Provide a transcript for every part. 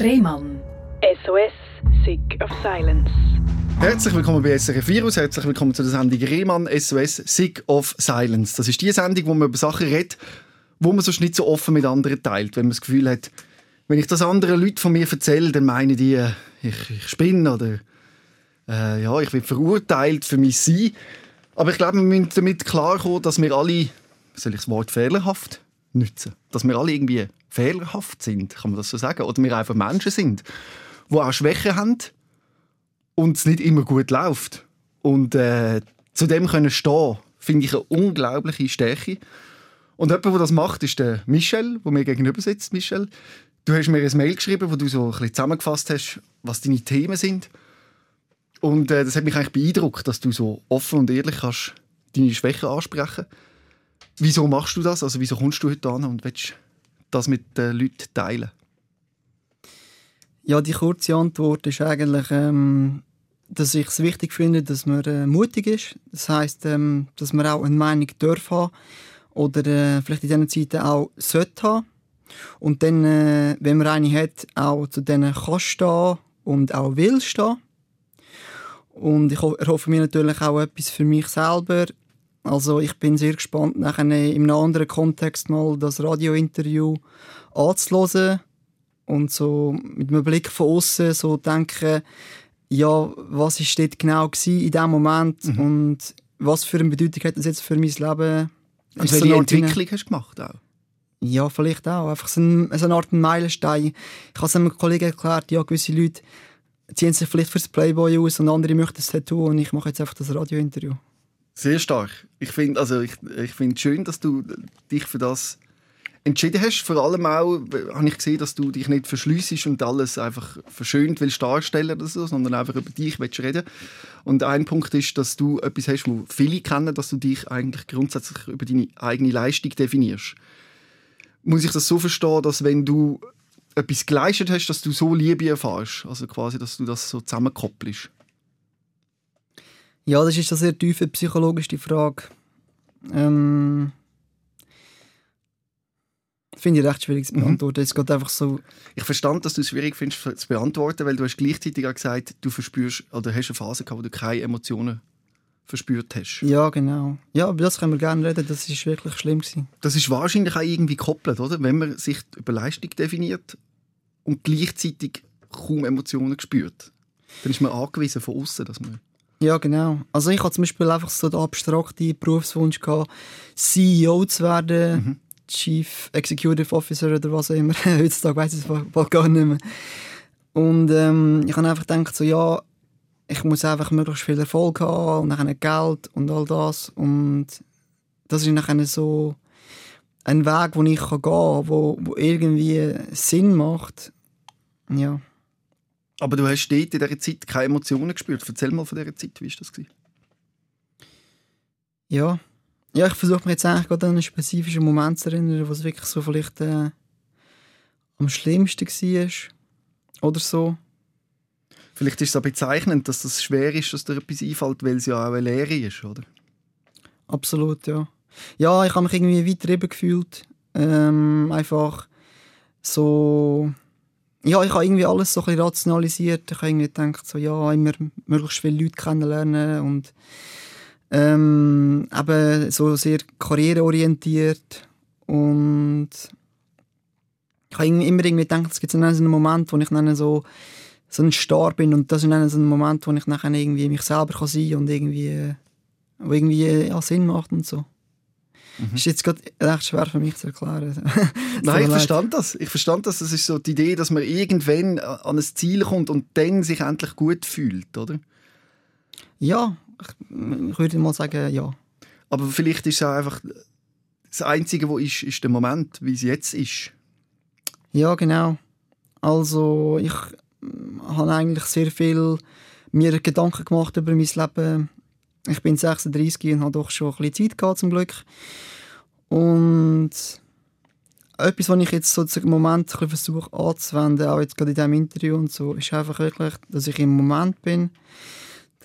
Rehmann. SOS, Sick of Silence. Herzlich willkommen bei SRF Virus, herzlich willkommen zu der Sendung Rehmann SOS Sick of Silence. Das ist die Sendung, wo man über Sachen redet, wo man sonst nicht so offen mit anderen teilt. Wenn man das Gefühl hat, wenn ich das anderen Leuten von mir erzähle, dann meinen die, äh, ich, ich spinne oder äh, ja, ich werde verurteilt für mein Sein. Aber ich glaube, wir müssen damit klarkommen, dass wir alle, soll ich das Wort fehlerhaft nutzen, dass wir alle irgendwie fehlerhaft sind, kann man das so sagen, oder wir einfach Menschen sind, die auch Schwächen haben und es nicht immer gut läuft. Und äh, zu dem können stehen, finde ich eine unglaubliche Stärke. Und jemand, der das macht, ist der Michel, der mir gegenüber sitzt. Michel, du hast mir ein Mail geschrieben, wo du so ein bisschen zusammengefasst hast, was deine Themen sind. Und äh, das hat mich eigentlich beeindruckt, dass du so offen und ehrlich kannst deine Schwächen ansprechen. Wieso machst du das? Also wieso kommst du heute an und willst das mit den Leuten teilen? Ja, die kurze Antwort ist eigentlich, ähm, dass ich es wichtig finde, dass man äh, mutig ist. Das heißt, ähm, dass man auch eine Meinung darf haben oder äh, vielleicht in diesen Zeiten auch sollte haben. Und dann, äh, wenn man eine hat, auch zu denen kann stehen und auch will stehen. Und ich erhoffe mir natürlich auch etwas für mich selber. Also ich bin sehr gespannt, nachher in einem anderen Kontext mal das Radiointerview anzuhören und so mit einem Blick von außen so denken, ja, was ist dort genau in diesem Moment mhm. und was für eine Bedeutung hat das jetzt für mein Leben? Und welche so Entwicklung hast du gemacht auch? Ja, vielleicht auch. Einfach so, ein, so eine Art Meilenstein. Ich habe es einem Kollegen erklärt, ja, gewisse Leute ziehen sich vielleicht fürs Playboy aus und andere möchten das Tattoo und ich mache jetzt einfach das Radiointerview. Sehr stark. Ich finde also ich, ich find schön, dass du dich für das entschieden hast. Vor allem auch habe ich gesehen, dass du dich nicht verschließt und alles einfach verschönt willst darstellen oder so, sondern einfach über dich willst reden. Und ein Punkt ist, dass du etwas hast, wo viele kennen, dass du dich eigentlich grundsätzlich über deine eigene Leistung definierst. Muss ich das so verstehen, dass wenn du etwas geleistet hast, dass du so Liebe erfährst? Also quasi, dass du das so zusammenkoppelst? Ja, das ist eine sehr tiefe psychologische Frage. Ähm, Finde ich recht schwierig zu mhm. beantworten. Mhm. Es geht einfach so. Ich verstand, dass du es schwierig findest zu beantworten, weil du hast gleichzeitig auch gesagt, du verspürst oder hast eine Phase gehabt, wo du keine Emotionen verspürt hast. Ja, genau. Ja, über das können wir gerne reden. Das ist wirklich schlimm gewesen. Das ist wahrscheinlich auch irgendwie gekoppelt, oder? Wenn man sich über Leistung definiert und gleichzeitig kaum Emotionen spürt, dann ist man angewiesen von außen, dass man ja, genau. Also ich hatte zum Beispiel einfach so den abstrakten Berufswunsch gehabt, CEO zu werden. Mhm Chief Executive Officer oder was auch immer. Heutzutage weiß ich es gar nicht mehr. Und ähm, ich habe einfach gedacht, so, ja, ich muss einfach möglichst viel Erfolg haben und dann Geld und all das. Und das ist nachher so ein Weg, wo ich gehen kann, wo, wo irgendwie Sinn macht. Ja. Aber du hast dort in dieser Zeit keine Emotionen gespürt. Erzähl mal von dieser Zeit, wie war das? Ja, ja, ich versuche mich jetzt eigentlich gerade an einen spezifischen Moment zu erinnern, wo es wirklich so vielleicht äh, am schlimmsten war. Oder so. Vielleicht ist es auch bezeichnend, dass das schwer ist, dass dir etwas einfällt, weil es ja auch eine Lehre ist, oder? Absolut, ja. Ja, ich habe mich irgendwie weiter eben gefühlt. Ähm, einfach so... Ja, ich habe irgendwie alles so ein bisschen rationalisiert. Ich habe irgendwie gedacht, so, ja, immer möglichst viele Leute kennenlernen und ähm, eben so sehr karriereorientiert und ich habe immer irgendwie gedacht, es gibt so einen Moment, wo ich dann so, so ein Star bin und das ist dann so ein Moment, wo ich nachher irgendwie mich selber kann sein und irgendwie, wo irgendwie ja, Sinn macht und so. Mhm. Ist jetzt gerade recht schwer für mich zu erklären. Nein, ich verstand das. Ich verstand das. Das ist so die Idee, dass man irgendwann an ein Ziel kommt und dann sich endlich gut fühlt, oder? Ja, ich würde mal sagen, ja. Aber vielleicht ist es auch einfach das Einzige, was ist, ist der Moment, wie es jetzt ist. Ja, genau. Also ich habe eigentlich sehr viel mir Gedanken gemacht über mein Leben. Ich bin 36 und habe doch schon ein bisschen Zeit gehabt, zum Glück. Und etwas, was ich jetzt so im Moment versuche anzuwenden, auch jetzt gerade in diesem Interview und so, ist einfach wirklich, dass ich im Moment bin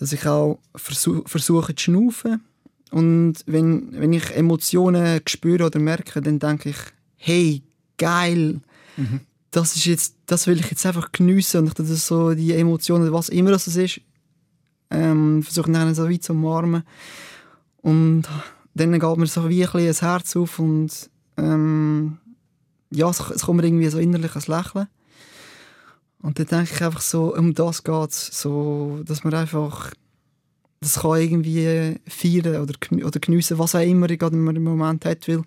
dass ich auch versuch, versuche zu schnaufen. Und wenn, wenn ich Emotionen spüre oder merke, dann denke ich, hey, geil, mhm. das ist jetzt, das will ich jetzt einfach geniessen und ich das so, die Emotionen, was immer das ist, ähm, versuche dann so weit zu umarmen. Und dann geht mir so wie ein das Herz auf und ähm, ja, es, es kommt mir irgendwie so innerlich ein Lächeln. Und dann denke ich einfach so, um das geht es, so, dass man einfach das kann irgendwie feiern oder, oder geniessen, was auch immer gerade im Moment hat, weil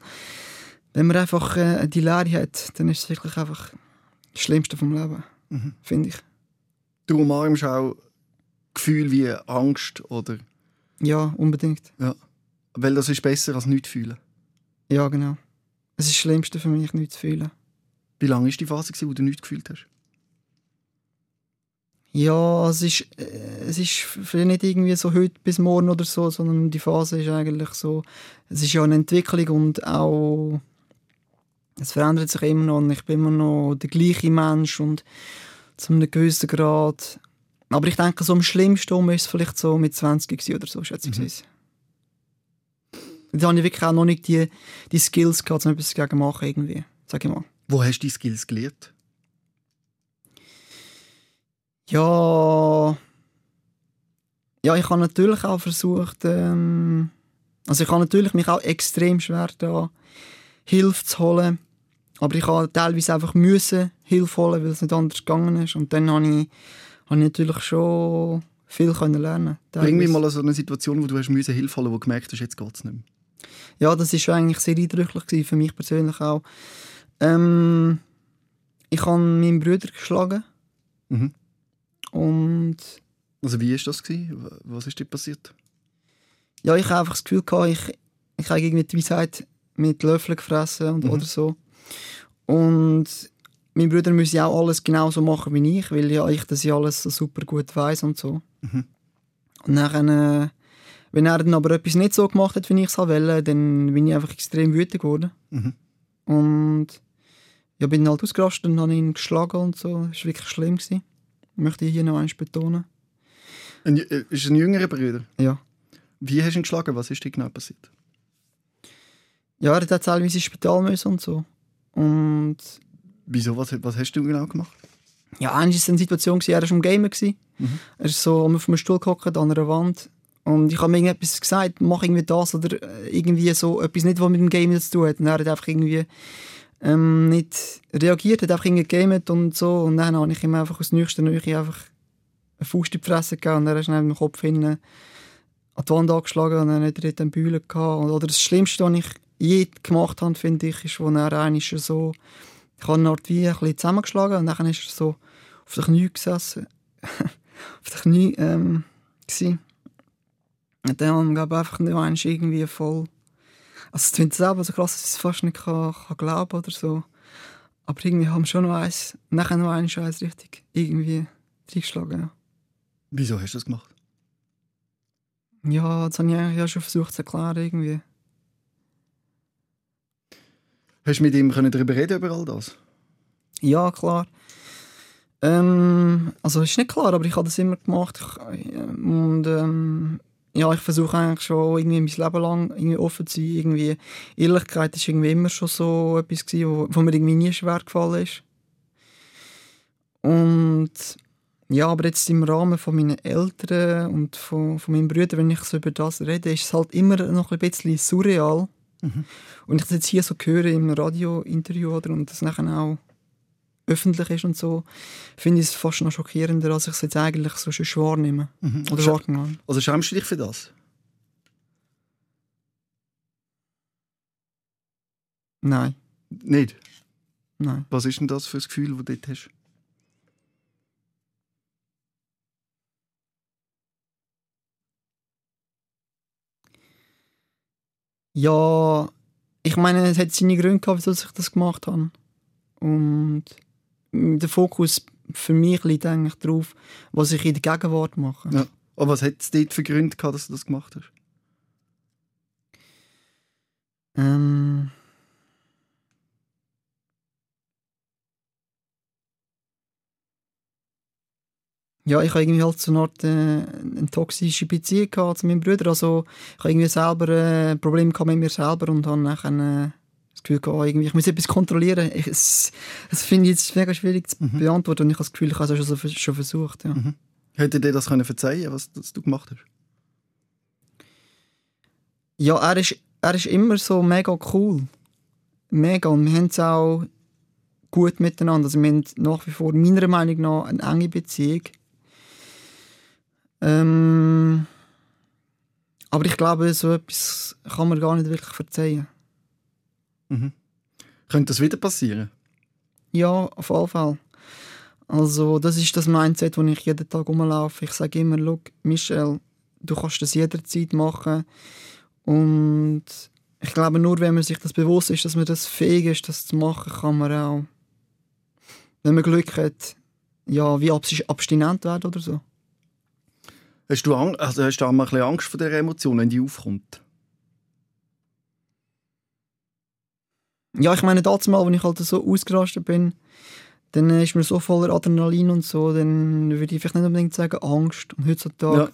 wenn man einfach äh, die Leere hat, dann ist es wirklich einfach das Schlimmste vom Leben, mhm. finde ich. Du umarmst auch Gefühle wie Angst oder... Ja, unbedingt. Ja. Weil das ist besser als nichts fühlen. Ja, genau. Es ist das Schlimmste für mich, nichts zu fühlen. Wie lange war die Phase, wo du nichts gefühlt hast? Ja, es ist, äh, es ist vielleicht nicht irgendwie so heute bis morgen oder so, sondern die Phase ist eigentlich so, es ist ja eine Entwicklung und auch, es verändert sich immer noch und ich bin immer noch der gleiche Mensch und zu einem gewissen Grad. Aber ich denke, so am schlimmsten ist es vielleicht so mit 20 oder so, schätze ich mhm. Da habe ich wirklich auch noch nicht die, die Skills gehabt, um etwas dagegen machen irgendwie, sag ich mal. Wo hast du die Skills gelernt? Ja. Ja, ich habe natürlich auch versucht, ähm, also ich habe natürlich mich auch extrem schwer da Hilfe zu holen. Aber ich habe teilweise einfach müssen Hilfe holen, weil es nicht anders gegangen ist. Und dann habe ich, habe ich natürlich schon viel können lernen. Bring mir mal so eine Situation, wo du hast müssen Hilfe holen, wo du gemerkt hast, jetzt geht es nicht mehr. Ja, das war eigentlich sehr eindrücklich für mich persönlich auch. Ähm, ich habe meinen Bruder geschlagen. Mhm. Und also wie war das? Gewesen? Was ist dir passiert? Ja, ich habe einfach das Gefühl, gehabt, ich, ich habe irgendwie die Weisheit mit Löffeln gefressen und, mhm. oder so. Und mein Bruder müsse auch alles genau so machen wie ich, weil ja ich das ja alles so super gut weiß und so. Mhm. Und dann, äh, wenn er dann aber etwas nicht so gemacht hat, wie ich es wollte, dann bin ich einfach extrem wütend geworden. Mhm. Und ja, bin halt ausgerastet und habe ihn geschlagen und so. Das war wirklich schlimm. Gewesen möchte ich hier noch eins betonen. Ein, äh, ist ein jüngerer Bruder? Ja. Wie hast du ihn geschlagen? Was ist dir genau passiert? Ja, er hat teilweise ins Spital müssen und so. Und... Wieso? Was, was hast du genau gemacht? Ja, eigentlich war es eine Situation, er war am Gamer. Mhm. Er ist so auf einem Stuhl gehockt, an einer Wand. Und ich habe mir irgendetwas gesagt, mach irgendwie das oder äh, irgendwie so etwas nicht, was mit dem Gamer zu tun hat. Und er hat einfach irgendwie ähm, nicht reagiert, hat einfach gegamet und so. Und dann habe ich ihm einfach aus nächster Nähe einfach eine Faust in die Fresse gegeben und er ist dann mit dem Kopf hinten an die Wand angeschlagen und dann hat er dort Bühlen gehabt. Oder das Schlimmste, was ich je gemacht habe, finde ich, ist, wo er einmal so, ich habe ihn Art wie ein bisschen zusammengeschlagen und dann ist er so auf den Knie gesessen. auf den Knie ähm, gewesen. Und dann haben wir einfach nicht irgendwie voll also es klingt selber so krass, dass ich es fast nicht kann, kann glauben oder so. Aber irgendwie haben wir schon noch eins, nachher noch einen Scheiß richtig irgendwie reingeschlagen. Ja. Wieso hast du das gemacht? Ja, das habe ich eigentlich ja schon versucht zu erklären irgendwie. Hast du mit ihm darüber reden über all das? Ja, klar. Ähm, also ist nicht klar, aber ich habe das immer gemacht. Ich, und ähm, ja, ich versuche eigentlich schon irgendwie mein Leben lang irgendwie offen zu sein. Irgendwie, Ehrlichkeit war irgendwie immer schon so etwas, gewesen, wo, wo mir irgendwie nie schwer gefallen ist. Und ja, aber jetzt im Rahmen von meinen Eltern und von, von meinen Brüdern, wenn ich so über das rede, ist es halt immer noch ein bisschen surreal. Mhm. Und ich das jetzt hier so höre im Radiointerview oder und das nachher auch öffentlich ist und so, finde ich es fast noch schockierender, als ich es jetzt eigentlich so schon wahrnehme. Mhm. Oder Sch wahrgenommen Also schämst du dich für das? Nein. Nicht? Nein. Was ist denn das für ein Gefühl, das du dort hast? Ja, ich meine, es hat seine Gründe gehabt, wieso ich das gemacht habe. Und der Fokus für mich liegt eigentlich darauf, was ich in der Gegenwart mache. Ja. Aber was hat es dort für Gründe gehabt, dass du das gemacht hast? Ähm ja, ich habe irgendwie halt so eine Art äh, eine toxische Beziehung gehabt zu meinem Bruder. Also ich habe irgendwie selber äh, Probleme mit mir selber und habe dann äh, Gefühl, oh, irgendwie, ich muss etwas kontrollieren. Ich, es, das finde ich jetzt mega schwierig zu Mhm. beantworten und ich habe das Gefühl, ich habe es schon, schon versucht. Ja. Mhm. Hätte dir das können verzeihen, was, was du gemacht hast? Ja, er ist, er ist immer so mega cool. Mega. Und wir haben es auch gut miteinander. Also wir haben nach wie vor, meiner Meinung nach, eine enge Beziehung. Ähm, aber ich glaube, so etwas kann man gar nicht wirklich verzeihen. Mhm. Könnte das wieder passieren? Ja, auf jeden Fall. Also, das ist das Mindset, wo ich jeden Tag rumlaufe. Ich sage immer, schau, Michel, du kannst das jederzeit machen. Und ich glaube, nur wenn man sich das bewusst ist, dass man das fähig ist, das zu machen, kann man auch, wenn man Glück hat, ja, wie abs- abstinent werden oder so. Hast du, Ang also hast du auch mal ein bisschen Angst vor dieser Emotion, wenn die aufkommt? Ja, ich meine, damals mal, wenn ich halt so ausgerastet bin, dann ist mir so voller Adrenalin und so, dann würde ich vielleicht nicht unbedingt sagen Angst. Und heutzutage Ja.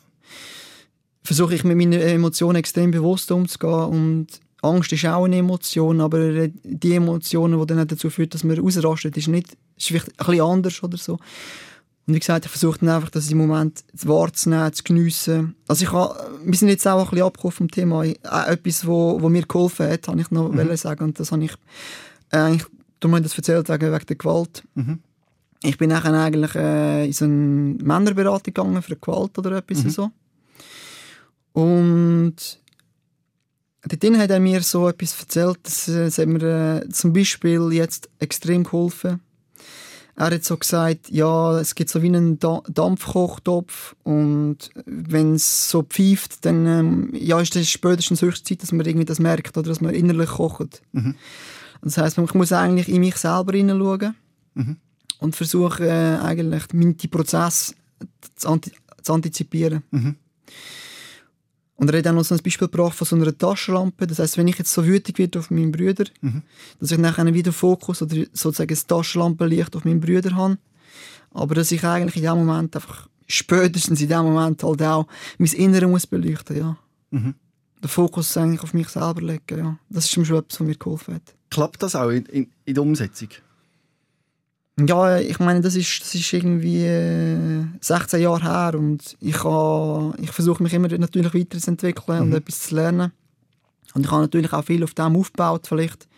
versuche ich mit meinen Emotionen extrem bewusst umzugehen und Angst ist auch eine Emotion, aber die Emotionen, die dann dazu führt, dass man ausrastet, ist nicht ist vielleicht ein bisschen anders oder so. Und wie gesagt, ich versuche dann einfach, das im Moment wahrzunehmen, zu geniessen. Also ich habe, wir sind jetzt auch ein bisschen abgekommen vom Thema. Auch etwas, wo, wo mir geholfen hat, habe ich noch mhm. sagen. Und das habe ich äh, eigentlich, du hast das erzählt, wegen, wegen der Gewalt. Mhm. Ich bin nachher eigentlich äh, in so eine Männerberatung gegangen für Gewalt oder etwas Mhm. so. Und dort hat er mir so etwas erzählt, das, äh, das hat mir äh, zum Beispiel jetzt extrem geholfen. Er hat so gesagt, ja, es gibt so wie einen Da- Dampfkochtopf und wenn es so pfeift, dann ähm, ja, ist das spätestens höchste Zeit, dass man irgendwie das merkt oder dass man innerlich kocht. Mhm. Das heißt, ich muss eigentlich in mich selber hineinschauen Mhm. und versuche äh, eigentlich meinen die Prozess zu, anti zu antizipieren. Mhm. Und er hat auch noch so ein Beispiel gebracht von so einer Taschenlampe. Das heißt, wenn ich jetzt so wütig werde auf meinen Brüder, Mhm. dass ich nachher wieder Fokus oder sozusagen das Taschenlampenlicht auf meinen Brüder habe. Aber dass ich eigentlich in dem Moment einfach spätestens in dem Moment halt auch mein Innere muss beleuchten, ja. Mhm. Den Fokus eigentlich auf mich selber legen, ja. Das ist schon etwas, was mir geholfen hat. Klappt das auch in, in, in der Umsetzung? Ja, ich meine, das ist, das ist irgendwie äh, 16 Jahre her und ich, ich versuche mich immer natürlich weiterzuentwickeln und Mhm. etwas zu lernen. Und ich habe natürlich auch viel auf dem aufgebaut, vielleicht.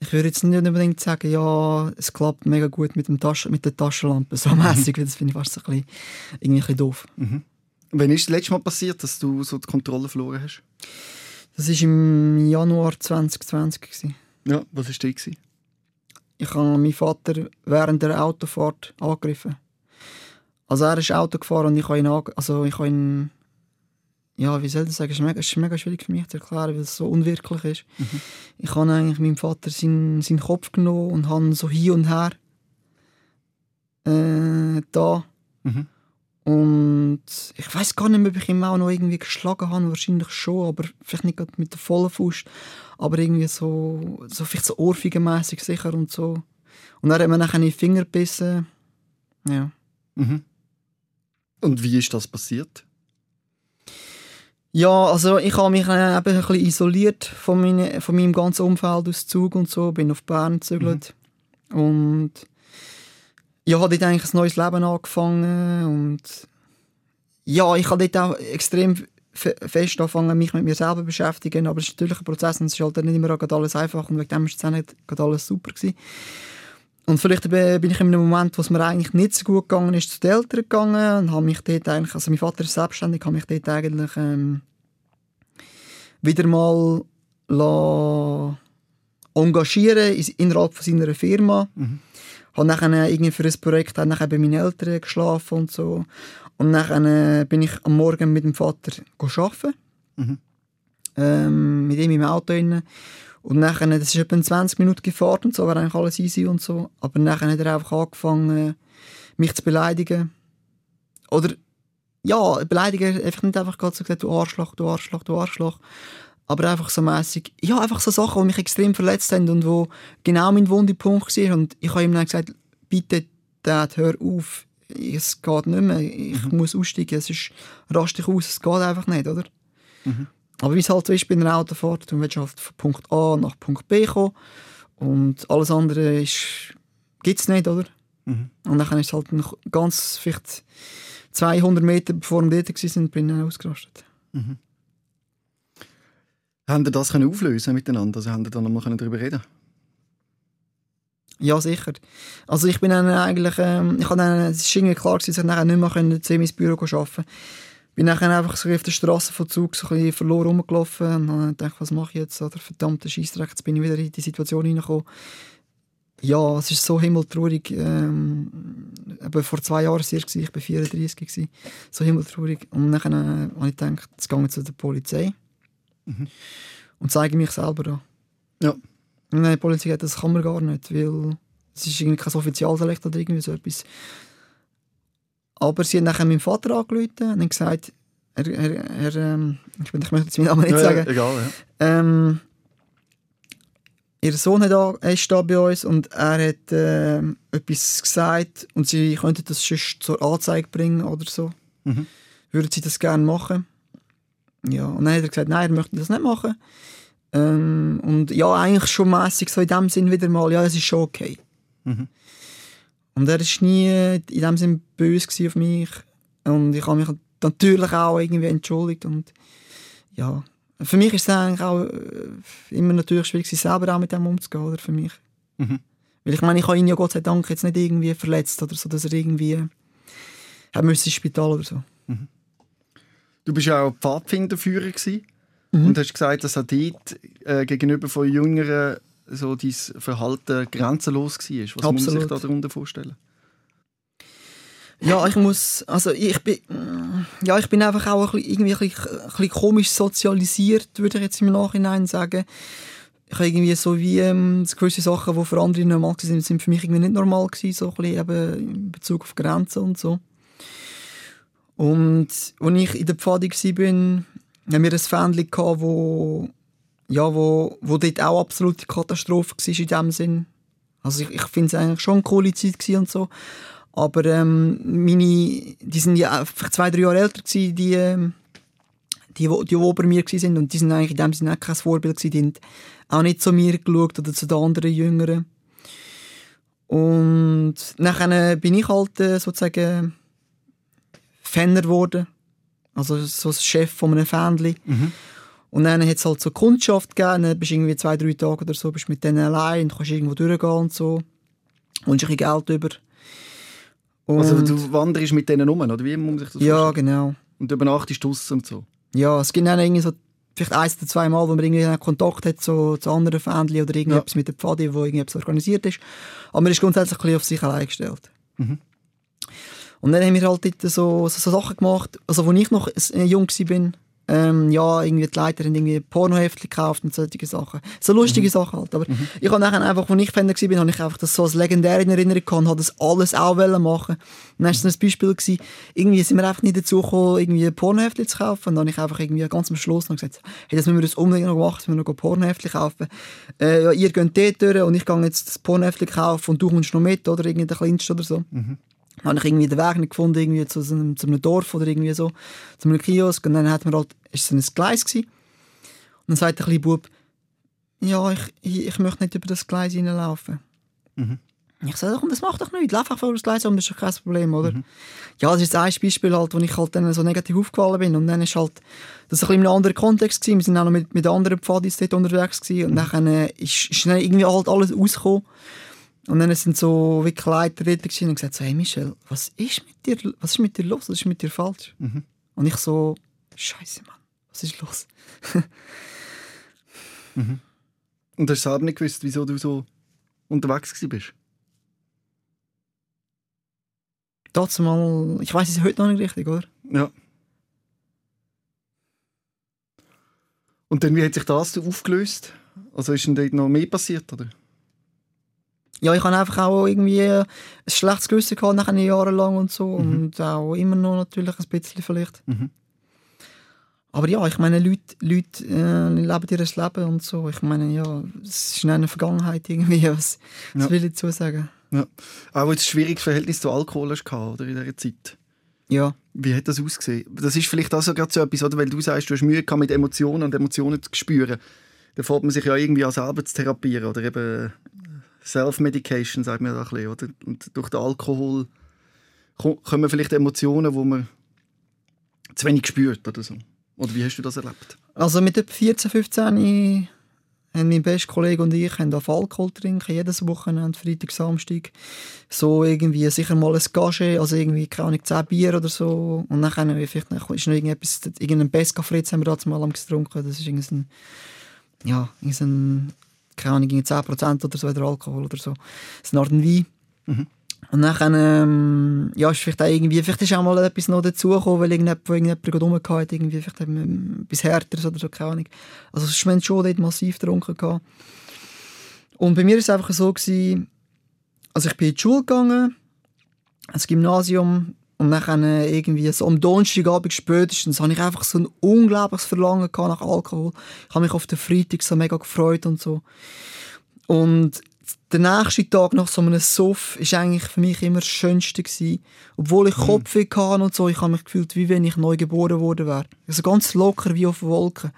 Ich würde jetzt nicht unbedingt sagen, ja, es klappt mega gut mit, dem Taschen, mit der Taschenlampe, so mäßig, weil das finde ich fast so ein bisschen, irgendwie ein bisschen doof. Mhm. Wann ist das letzte Mal passiert, dass du so die Kontrolle verloren hast? Das war im Januar 2020. Gewesen. Ja, was war das? gewesen? Ich habe meinen Vater während der Autofahrt angegriffen. Also er ist Auto gefahren und ich habe ihn, also ich habe ihn ja, wie soll ich das sagen, es ist, mega, es ist mega schwierig für mich zu erklären, weil es so unwirklich ist. Mhm. Ich habe eigentlich meinem Vater seinen, seinen Kopf genommen und habe so hin und her äh, da. Mhm. Und ich weiß gar nicht ob ich ihn auch noch irgendwie geschlagen habe, wahrscheinlich schon, aber vielleicht nicht mit der vollen Faust, aber irgendwie so, so vielleicht so ohrfeigenmässig sicher und so. Und dann hat mir nachher in die Finger gebissen. Ja. Mhm. Und wie ist das passiert? Ja, also ich habe mich äh, eben ein bisschen isoliert von, meine, von meinem ganzen Umfeld aus Zug und so, bin auf Bern gezügelt und ja, habe dort eigentlich ein neues Leben angefangen und ja, ich habe dort auch extrem fest angefangen, mich mit mir selber beschäftigen, aber es ist natürlich ein Prozess und es ist halt nicht immer gerade alles einfach und wegen dem ist es auch nicht gerade alles super gewesen. Und vielleicht bin ich in einem Moment, wo es mir eigentlich nicht so gut gegangen ist, zu den Eltern gegangen und habe mich dort eigentlich, also mein Vater ist selbstständig, habe mich dort eigentlich ähm, wieder mal la engagieren in- innerhalb von seiner Firma. Mhm. Habe nachher irgendwie für ein Projekt auch nachher bei meinen Eltern geschlafen und so. Und nachher äh, bin ich am Morgen mit dem Vater arbeiten. Mhm. Ähm, mit ihm im Auto drin. Und nachher, das ist etwa 20 Minuten gefahren und so, war eigentlich alles easy und so. Aber nachher hat er einfach angefangen, mich zu beleidigen. Oder, ja, beleidigen, einfach nicht einfach gerade so gesagt, du Arschloch, du Arschloch, du Arschloch. Aber einfach so mäßig, ja, einfach so Sachen, die mich extrem verletzt haben und wo genau mein Wundepunkt war. Und ich habe ihm dann gesagt, bitte, Dad, hör auf, es geht nicht mehr, ich muss aussteigen, es ist, rast dich aus, es geht einfach nicht, oder? Mhm. Aber wie es halt so ist bei einer Autofahrt, du willst halt von Punkt A nach Punkt B kommen und alles andere gibt es nicht, oder? Mhm. Und dann ist es halt noch ganz, vielleicht 200 Meter bevor wir dort waren, bin ich dann ausgerastet. Haben ihr das können auflösen miteinander? Also haben ihr da nochmal darüber reden Ja, sicher. Also ich bin dann eigentlich, ähm, ich habe dann, es irgendwie klar gewesen, dass ich nachher nicht mehr können, zu ins Büro arbeiten konnte. Bin dann einfach so auf der Straße von Zug so ein bisschen verloren rumgelaufen und dann dachte ich, was mache ich jetzt? Oder verdammte Scheissdreck, jetzt bin ich wieder in die Situation hineingekommen. Ja, es ist so himmeltraurig. Ähm, vor zwei Jahren war es, ich war 34, gewesen, so himmeltraurig. Und dann äh, habe ich gedacht, jetzt gehe ich zu der Polizei und zeige mich selber an. Ja. Hat die Polizei gesagt, das kann man gar nicht, weil es ist irgendwie kein Offizialdialekt oder irgendwie so etwas. Aber sie haben nachher meinen Vater angerufen und gesagt, er, er, er ähm, ich, bin, ich möchte jetzt meinen Namen nicht Ja, sagen, egal, ja. ähm, ihr Sohn hat ist da bei uns und er hat ähm, etwas gesagt und sie könnten das sonst zur Anzeige bringen oder so. Mhm. Würden sie das gerne machen? Ja, und dann hat er gesagt, nein, er möchte das nicht machen. Ähm, und ja, eigentlich schon mäßig so in dem Sinn wieder mal, ja, es ist schon okay. Mhm. Und er war nie in dem Sinn böse auf mich. Und ich habe mich natürlich auch irgendwie entschuldigt. Und ja, für mich ist es eigentlich auch äh, immer natürlich schwierig, selber auch mit dem umzugehen, oder? Für mich. Mhm. Weil ich meine, ich habe ihn ja Gott sei Dank jetzt nicht irgendwie verletzt oder so, dass er irgendwie hat müssen ins Spital oder so. Du bist ja auch Pfadfinderführer gewesen Mhm. und hast gesagt, dass auch dort äh, gegenüber von Jüngeren so dein Verhalten grenzenlos war. Was muss man sich Absolut. da darunter vorstellen? Ja, ich muss, also ich bin, ja, ich bin einfach auch ein bisschen, irgendwie ein bisschen, ein bisschen komisch sozialisiert, würde ich jetzt im Nachhinein sagen. Ich habe irgendwie so wie ähm, gewisse Sachen, die für andere normal sind, sind für mich irgendwie nicht normal gewesen, so ein bisschen eben in Bezug auf Grenzen und so. Und als ich in der Pfade war, haben wir ein Fähnchen gehabt, wo, ja, wo, wo dort auch absolute Katastrophe war in dem Sinn. Also ich, ich finde es eigentlich schon eine coole Zeit und so. Aber ähm, meine, die sind ja einfach zwei, drei Jahre älter gewesen, die, ähm, die, die, die ober mir sind. Und die sind eigentlich in dem Sinne auch kein Vorbild gewesen. Die haben auch nicht zu mir geschaut oder zu den anderen Jüngeren. Und nachher bin ich halt äh, sozusagen Fenner geworden. Also so ein Chef von einem Fähnchen. Und dann hat es halt so Kundschaft gegeben. Dann bist du irgendwie zwei, drei Tage oder so bist mit denen allein und kannst irgendwo durchgehen und so. Und ein bisschen Geld über. Und, Also du wanderst mit denen um, oder wie muss sich das ja, vorstellen? genau. Und übernachtest draussen und so. Ja, es gibt dann irgendwie so vielleicht eins oder zwei Mal, wo man irgendwie Kontakt hat so, zu anderen Fähnchen oder irgendetwas mit der Pfadi, wo irgendetwas organisiert ist. Aber man ist grundsätzlich ein bisschen auf sich allein gestellt. Und dann haben wir halt dort so, so, so Sachen gemacht, also als ich noch äh, jung war, ähm, ja, irgendwie die Leiter haben irgendwie Pornoheftchen gekauft und solche Sachen. So lustige Sachen halt. Aber ich habe nachher einfach, als ich Fan war, habe ich einfach das so als legendär in Erinnerung gehabt und habe das alles auch wollen machen. Und dann war es ein Beispiel, gewesen, irgendwie sind wir einfach nicht dazu gekommen, irgendwie Pornoheftchen zu kaufen. Und dann habe ich einfach irgendwie ganz am Schluss noch gesagt, hey, das müssen wir das unbedingt noch machen, dass wir noch Pornoheftchen kaufen. Äh, ja, ihr geht dort durch und ich gehe jetzt das Pornoheftchen kaufen und du kommst noch mit, oder irgendwie der Kleinste oder so. Dann habe ich irgendwie den Weg nicht gefunden, irgendwie zu, so einem, zu einem Dorf oder irgendwie so, zu einem Kiosk. Und dann hat man halt, ist es ein Gleis gewesen. Und dann sagt der kleine Bub, ja, ich, ich, ich möchte nicht über das Gleis hineinlaufen. Ich sage, komm, das macht doch nichts, lauf einfach vor das Gleis um, das ist doch kein Problem, oder? Ja, das ist ein Beispiel halt, wo ich halt dann so negativ aufgefallen bin. Und dann ist halt, das ist ein bisschen in einem anderen Kontext gewesen. Wir sind auch noch mit, mit anderen Pfadis dort unterwegs gewesen. Und dann äh, ist, ist dann irgendwie halt alles rausgekommen. Und dann sind so Leute dort gewesen und gesagt so, hey Michel, was ist mit dir, was ist mit dir los? Was ist mit dir falsch? Und ich so, Scheiße, Mann, was ist los? Und hast du selber nicht gewusst, wieso du so unterwegs bist? Dazu mal, ich weiß es heute noch nicht richtig, oder? Ja. Und dann, wie hat sich das aufgelöst? Also ist denn dort noch mehr passiert, oder? Ja, ich habe einfach auch irgendwie ein schlechtes Gewissen gehabt, nachher jahrelang und so. Und auch immer noch natürlich ein bisschen vielleicht. Mhm. Aber ja, ich meine, Leute, Leute äh, leben ihr Leben und so. Ich meine, ja, es ist in einer Vergangenheit irgendwie. Was, was Ja. will ich dazu sagen? Ja. Auch ein schwieriges Verhältnis zu Alkohol hast du oder, in dieser Zeit. Ja. Wie hat das ausgesehen? Das ist vielleicht auch so, so etwas, oder? weil du sagst, du hast Mühe gehabt, mit Emotionen und Emotionen zu spüren. Da fährt man sich ja irgendwie auch selber zu therapieren oder eben Self-Medication, sagt man da ein bisschen, oder? Und durch den Alkohol ko- kommen vielleicht Emotionen, wo man zu wenig spürt oder so. Oder wie hast du das erlebt? Also mit etwa 14, 15 ich- haben mein bester Kollege und ich auf Alkohol trinken, jedes Wochenende, Freitag, Samstag. So irgendwie sicher mal ein Gage, also irgendwie, keine Ahnung, 10 Bier oder so. Und dann haben wir vielleicht noch, irgendetwas, irgendein Pesca Fritz haben wir da mal getrunken. Das ist irgendein, ja, irgendein, keine Ahnung, irgendwie 10% oder so, der Alkohol oder so. Das Art Wein. Und dann, ähm, ja, ist vielleicht auch irgendwie, vielleicht ist auch mal etwas noch dazugekommen, weil irgendjemand, irgendjemand gerade rumgehauen hat, irgendwie, vielleicht etwas Härteres oder so, keine Ahnung. Also, es ist schon dort massiv getrunken gehabt. Und bei mir war es einfach so, gewesen, also ich bin in die Schule gegangen, ins Gymnasium, und dann irgendwie so am Donnerstagabend spätestens habe ich einfach so ein unglaubliches Verlangen nach Alkohol. Ich habe mich auf den Freitag so mega gefreut und so. Und der nächste Tag nach so einem Suff ist eigentlich für mich immer das Schönste gewesen. Obwohl ich Kopfweh hatte und so, ich habe mich gefühlt, wie wenn ich neu geboren worden wäre. Also ganz locker wie auf Wolken.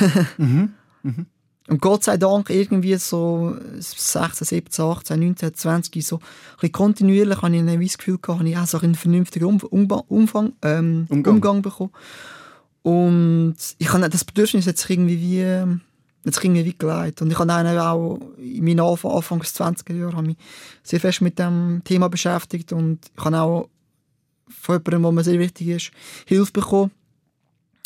Und Gott sei Dank irgendwie so 16, 17, 18, 19, 20 so ein bisschen kontinuierlich habe ich ein das Gefühl gehabt, habe ich auch so einen vernünftigen um Umfang, ähm, Umgang. Umgang. bekommen. Und ich habe das Bedürfnis jetzt irgendwie wie, jetzt irgendwie wie geleitet. Und ich habe dann auch in meinen Anfang, Anfangs 20er Jahren mich sehr fest mit dem Thema beschäftigt und ich habe auch von jemandem, wo mir sehr wichtig ist, Hilfe bekommen.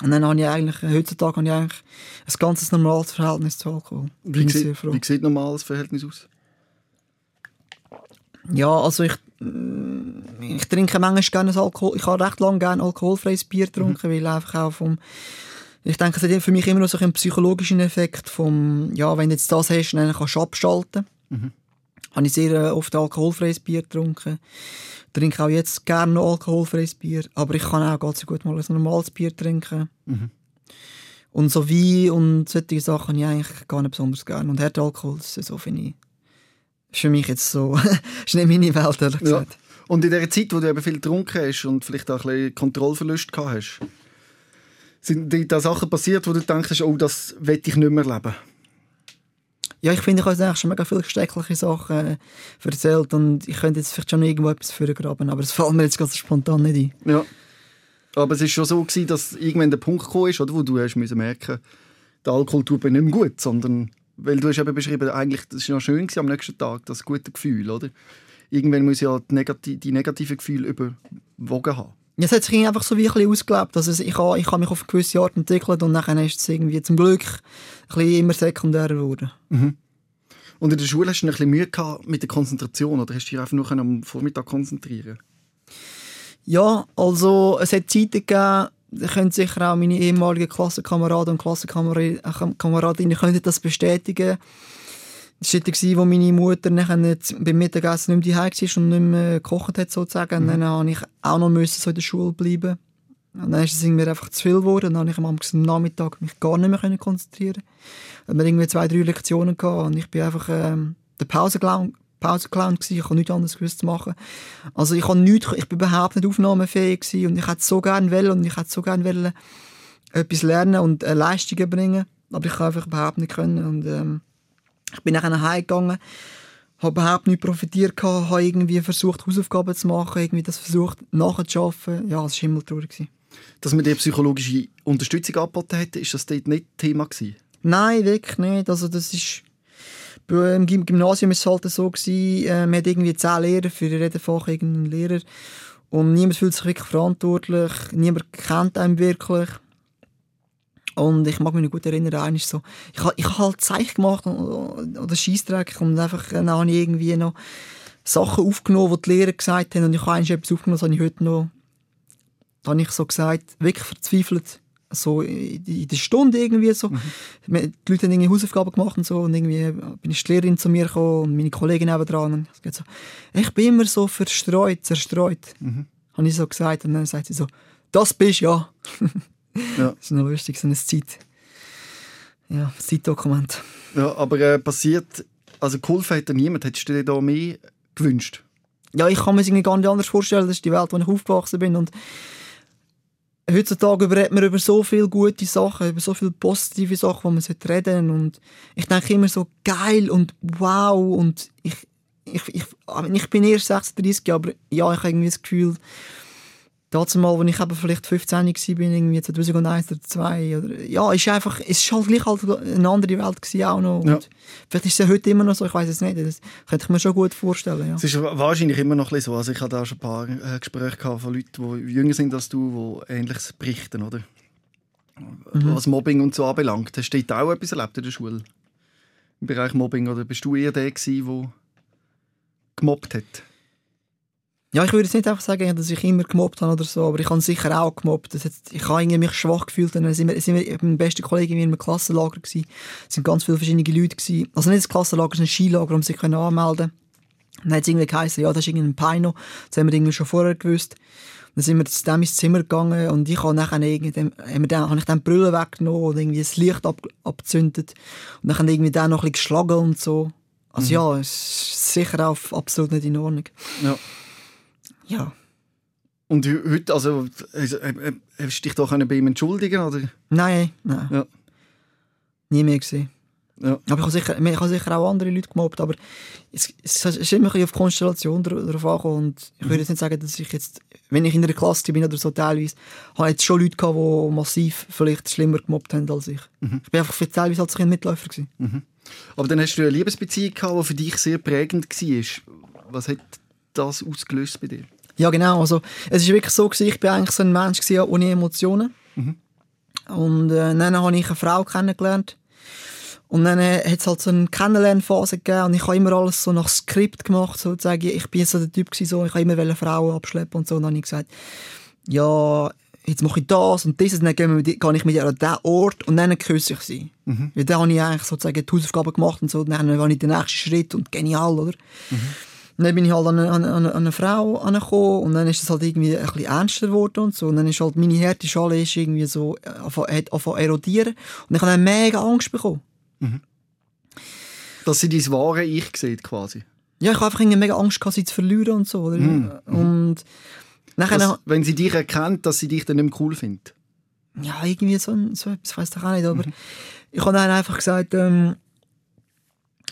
Und dann habe ich eigentlich, heutzutage habe ich eigentlich ein ganz normales Verhältnis zu Alkohol. Wie Bin sieht, froh. wie sieht normales Verhältnis aus? Ja, also ich, ich trinke manchmal gerne Alkohol. Ich habe recht lange gerne alkoholfreies Bier getrunken, weil einfach auch vom ich denke, es hat für mich immer noch so einen psychologischen Effekt vom, ja, wenn du jetzt das hast, dann kannst du abschalten. Habe ich sehr äh, oft alkoholfreies Bier getrunken. Trinke auch jetzt gerne noch alkoholfreies Bier, aber ich kann auch ganz gut mal ein normales Bier trinken. Und so Wein und solche Sachen habe ich eigentlich gar nicht besonders gerne. Und Härtealkohol, ist so finde ich, ist für mich jetzt so, ist nicht meine Welt, ehrlich Ja. gesagt. Und in der Zeit, wo du eben viel getrunken hast und vielleicht auch ein bisschen Kontrollverlust gehabt hast, sind da Sachen passiert, wo du denkst, oh, das will ich nicht mehr leben? Ja, ich finde, ich habe schon mega viele gesteckliche Sachen äh, erzählt und ich könnte jetzt vielleicht schon irgendwo etwas vorgraben, aber es fällt mir jetzt ganz spontan nicht ein. Ja. Aber es war schon so, gewesen, dass irgendwann der Punkt gekommen ist, oder, wo du hast müssen merken der Alkohol tut mir nicht mehr gut, sondern weil du hast eben beschrieben, eigentlich, das war noch schön gewesen am nächsten Tag, das gute Gefühl, oder? Irgendwann muss ja die, negati die negativen Gefühle überwogen haben. Es hat sich einfach so wie ein bisschen ausgelebt. Also ich habe ich habe mich auf eine gewisse Art entwickelt und dann ist es irgendwie zum Glück ein bisschen immer sekundärer geworden. Und in der Schule hast du ein bisschen Mühe gehabt mit der Konzentration, oder hast du dich einfach nur am Vormittag konzentrieren Ja, also es hat Zeiten gegeben, da können sicher auch meine ehemaligen Klassenkameraden und Klassenkameradinnen können das bestätigen. Das war dort, wo meine Mutter nachher nicht beim Mittagessen nicht mehr daheim war und nicht mehr gekocht hat, sozusagen. Und dann musste ich auch noch müssen so in der Schule bleiben. Und dann ist es mir einfach zu viel geworden. Und dann habe ich am Nachmittag mich gar nicht mehr können konzentrieren. Dann hatten wir irgendwie zwei, drei Lektionen gehabt und ich bin einfach ähm, der Pausenclown Pausenclown. Ich habe nichts anderes gewusst zu machen. Also ich habe nichts, ich bin überhaupt nicht aufnahmefähig gsi und ich hätte so gerne wollen und ich hätte so gerne wollen etwas lernen und äh, Leistungen bringen, aber ich habe einfach überhaupt nicht können und ähm, ich bin nachher nach Hause gegangen, habe überhaupt nicht profitiert habe irgendwie versucht Hausaufgaben zu machen, irgendwie das versucht nachzuschaffen. Ja, es war himmeltraurig. gewesen. Dass man dir psychologische Unterstützung angeboten hätte, ist das dort nicht Thema gewesen? Nein, wirklich nicht. Also das ist bei- im Gym- Gymnasium ist es halt so gewesen, äh, man hat irgendwie zehn Lehrer für jeden Fach irgendeinen Lehrer und niemand fühlt sich wirklich verantwortlich, niemand kennt einen wirklich. Und ich mag mich noch gut erinnern, einmal so, ich habe ich ha halt Zeichen gemacht oder Scheissdreck und einfach dann habe ich irgendwie noch Sachen aufgenommen, die die Lehrer gesagt haben. Und ich habe einmal etwas aufgenommen, das habe ich heute noch, da habe ich so gesagt, wirklich verzweifelt, so in der Stunde irgendwie so. Wir- Die Leute haben irgendwie Hausaufgaben gemacht und so und irgendwie bin ich die Lehrerin zu mir gekommen und meine Kollegin nebenan und ich so, ich bin immer so verstreut, zerstreut, habe ich so gesagt. Und dann sagt sie so, das bist ja. Ja. Das ist noch lustig, so ein Zeit, ja, ein Zeitdokument. Ja, aber äh, passiert, also geholfen hat dir niemand. Hättest du dir da mehr gewünscht? ja, ich kann mir es irgendwie gar nicht anders vorstellen. Das ist die Welt, in der ich aufgewachsen bin. Und heutzutage redet man über so viele gute Sachen, über so viele positive Sachen, wo man reden sollte. Und ich denke immer so, geil und wow. Und ich, ich, ich, ich bin erst 36, aber ja, ich habe irgendwie das Gefühl, Dazu mal, als ich eben vielleicht 15 war, bin, irgendwie 2001 oder 2002, oder, ja, ist einfach, es ist halt gleich halt eine andere Welt gewesen auch noch. Ja. Vielleicht ist es heute immer noch so, ich weiß es nicht, das könnte ich mir schon gut vorstellen, ja. Es ist wahrscheinlich immer noch ein so, also ich hatte auch schon ein paar äh, Gespräche gehabt von Leuten, die jünger sind als du, die Ähnliches berichten, oder? Mhm. Was Mobbing und so anbelangt. Hast du da auch etwas erlebt in der Schule? Im Bereich Mobbing, oder bist du eher der gewesen, der gemobbt hat? Ja, ich würde jetzt nicht einfach sagen, dass ich immer gemobbt habe oder so, aber ich habe sicher auch gemobbt. Das hat, ich habe mich schwach gefühlt. Dann sind wir, sind wir mein bester Kollege in einem Klassenlager gewesen. Es sind ganz viele verschiedene Leute gewesen. Also nicht das Klassenlager, es ist ein Skilager, um sich anmelden Dann hat es irgendwie geheißen, ja, das ist irgendein Peino. Das haben wir irgendwie schon vorher gewusst. Dann sind wir zu dem ins Zimmer gegangen und ich habe nachher irgendwie, haben dann, habe ich dann die Brille weggenommen und irgendwie das Licht ab, abgezündet. Und dann irgendwie den noch ein bisschen geschlagen und so. Also mhm. ja, es ist sicher auch absolut nicht in Ordnung. Ja. Ja. Und heute, also, hast du dich doch bei ihm entschuldigen oder? Nein, nein. Ja. Nie mehr gesehen. Ja. Aber ich habe, sicher, ich habe sicher auch andere Leute gemobbt, aber es, es ist immer ein auf die Konstellation darauf angekommen und ich würde jetzt nicht sagen, dass ich jetzt, wenn ich in einer Klasse bin oder so teilweise, habe jetzt schon Leute gehabt, die massiv vielleicht schlimmer gemobbt haben als ich. Mhm. Ich bin einfach für teilweise als ein Mitläufer gewesen. Mhm. Aber dann hast du eine Liebesbeziehung gehabt, die für dich sehr prägend war. Was hat das ausgelöst bei dir? Ja, genau. Also, es war wirklich so, ich war eigentlich so ein Mensch gewesen, ohne Emotionen. Mhm. Und äh, dann habe ich eine Frau kennengelernt. Und dann äh, hat es halt so eine Kennenlernphase gegeben und ich habe immer alles so nach Skript gemacht, sozusagen. Ich bin so der Typ gewesen, so, ich habe immer Frauen abschleppen und so. Und dann habe ich gesagt, ja, jetzt mache ich das und dieses, dann gehe ich mit ihr an diesen Ort und dann küsse ich sie. Mhm. Weil dann habe ich eigentlich sozusagen die Hausaufgaben gemacht und so. Und dann habe ich den nächsten Schritt und genial, oder? Mhm. Und dann bin ich halt an eine, an eine, an eine Frau angekommen und dann ist es halt irgendwie ein bisschen ernster geworden und so. Und dann ist halt meine harte Schale ist irgendwie so, äh, hat angefangen erodieren. Und ich habe dann mega Angst bekommen. Mhm. Dass sie dein wahre Ich sieht, quasi? Ja, ich habe einfach mega Angst gehabt, sie zu verlieren und so. Oder? Mhm. Und nachher... Dass, wenn sie dich erkennt, dass sie dich dann nicht mehr cool findet? Ja, irgendwie so, so etwas, weiß ich auch nicht, aber mhm. ich habe dann einfach gesagt, ähm,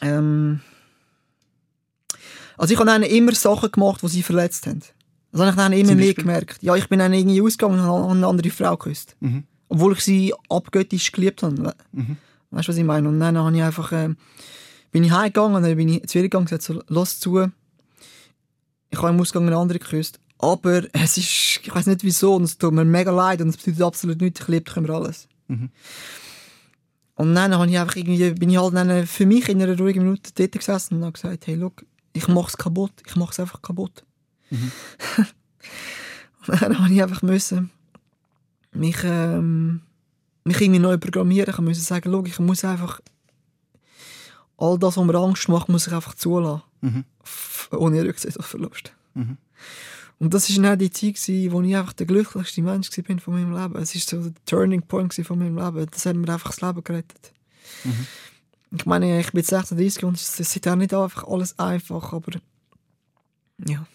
ähm, also ich habe dann immer Sachen gemacht, die sie verletzt haben. Das habe ich dann immer mehr gemerkt. Ja, ich bin dann irgendwie ausgegangen und habe eine andere Frau geküsst. Mhm. Obwohl ich sie abgöttisch geliebt habe. Mhm. Weißt du, was ich meine? Und dann habe ich einfach, äh, bin ich heimgegangen und dann bin ich zu ihr gegangen und gesagt, so, lass zu. Ich habe im Ausgang eine andere geküsst. Aber es ist, ich weiß nicht wieso, und es tut mir mega leid und es bedeutet absolut nichts, ich liebe dich über alles. Mhm. Und dann habe ich einfach irgendwie, bin ich halt dann für mich in einer ruhigen Minute dort gesessen und habe gesagt, hey, look, ich mache es kaputt. Ich mache es einfach kaputt. Mhm. und dann habe ich einfach müssen mich, ähm, mich irgendwie neu programmieren. Ich musste sagen, schau, ich muss einfach all das, was mir Angst macht, muss ich einfach zulassen. Mhm. Ohne Rücksicht auf Verlust. Mhm. Und das war dann die Zeit, wo ich einfach der glücklichste Mensch war von meinem Leben. Es war so der Turning Point von meinem Leben. Das hat mir einfach das Leben gerettet. Mhm. Ich meine, ich bin jetzt 36 und es ist auch nicht einfach alles einfach, aber ja.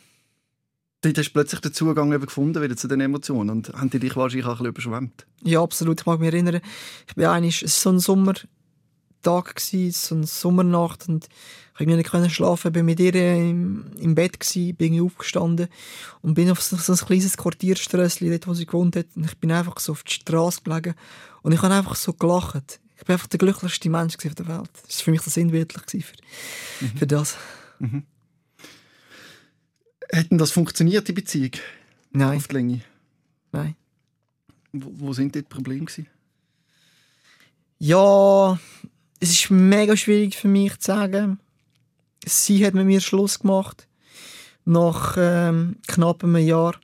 Dort hast du plötzlich den Zugang eben gefunden wieder zu den Emotionen und haben die dich wahrscheinlich auch ein bisschen überschwemmt? Ja, absolut. Ich mag mich erinnern, ich bin eigentlich, es war so ein Sommertag, so eine Sommernacht und ich konnte nicht können schlafen, bin mit ihr im, im Bett gewesen, bin aufgestanden und bin auf so, so ein kleines Quartierströssli, dort wo sie gewohnt hat und ich bin einfach so auf die Straße gelegen und ich habe einfach so gelacht. Ich bin einfach der glücklichste Mensch auf der Welt. Das war für mich das sinnbildlich für, mhm. für das. Mhm. Hätten das funktioniert, die Beziehung? Nein. Auf die Länge? Nein. Wo, wo sind die Probleme gewesen? Ja, es ist mega schwierig für mich zu sagen. Sie hat mit mir Schluss gemacht. Nach ähm, knapp einem Jahr.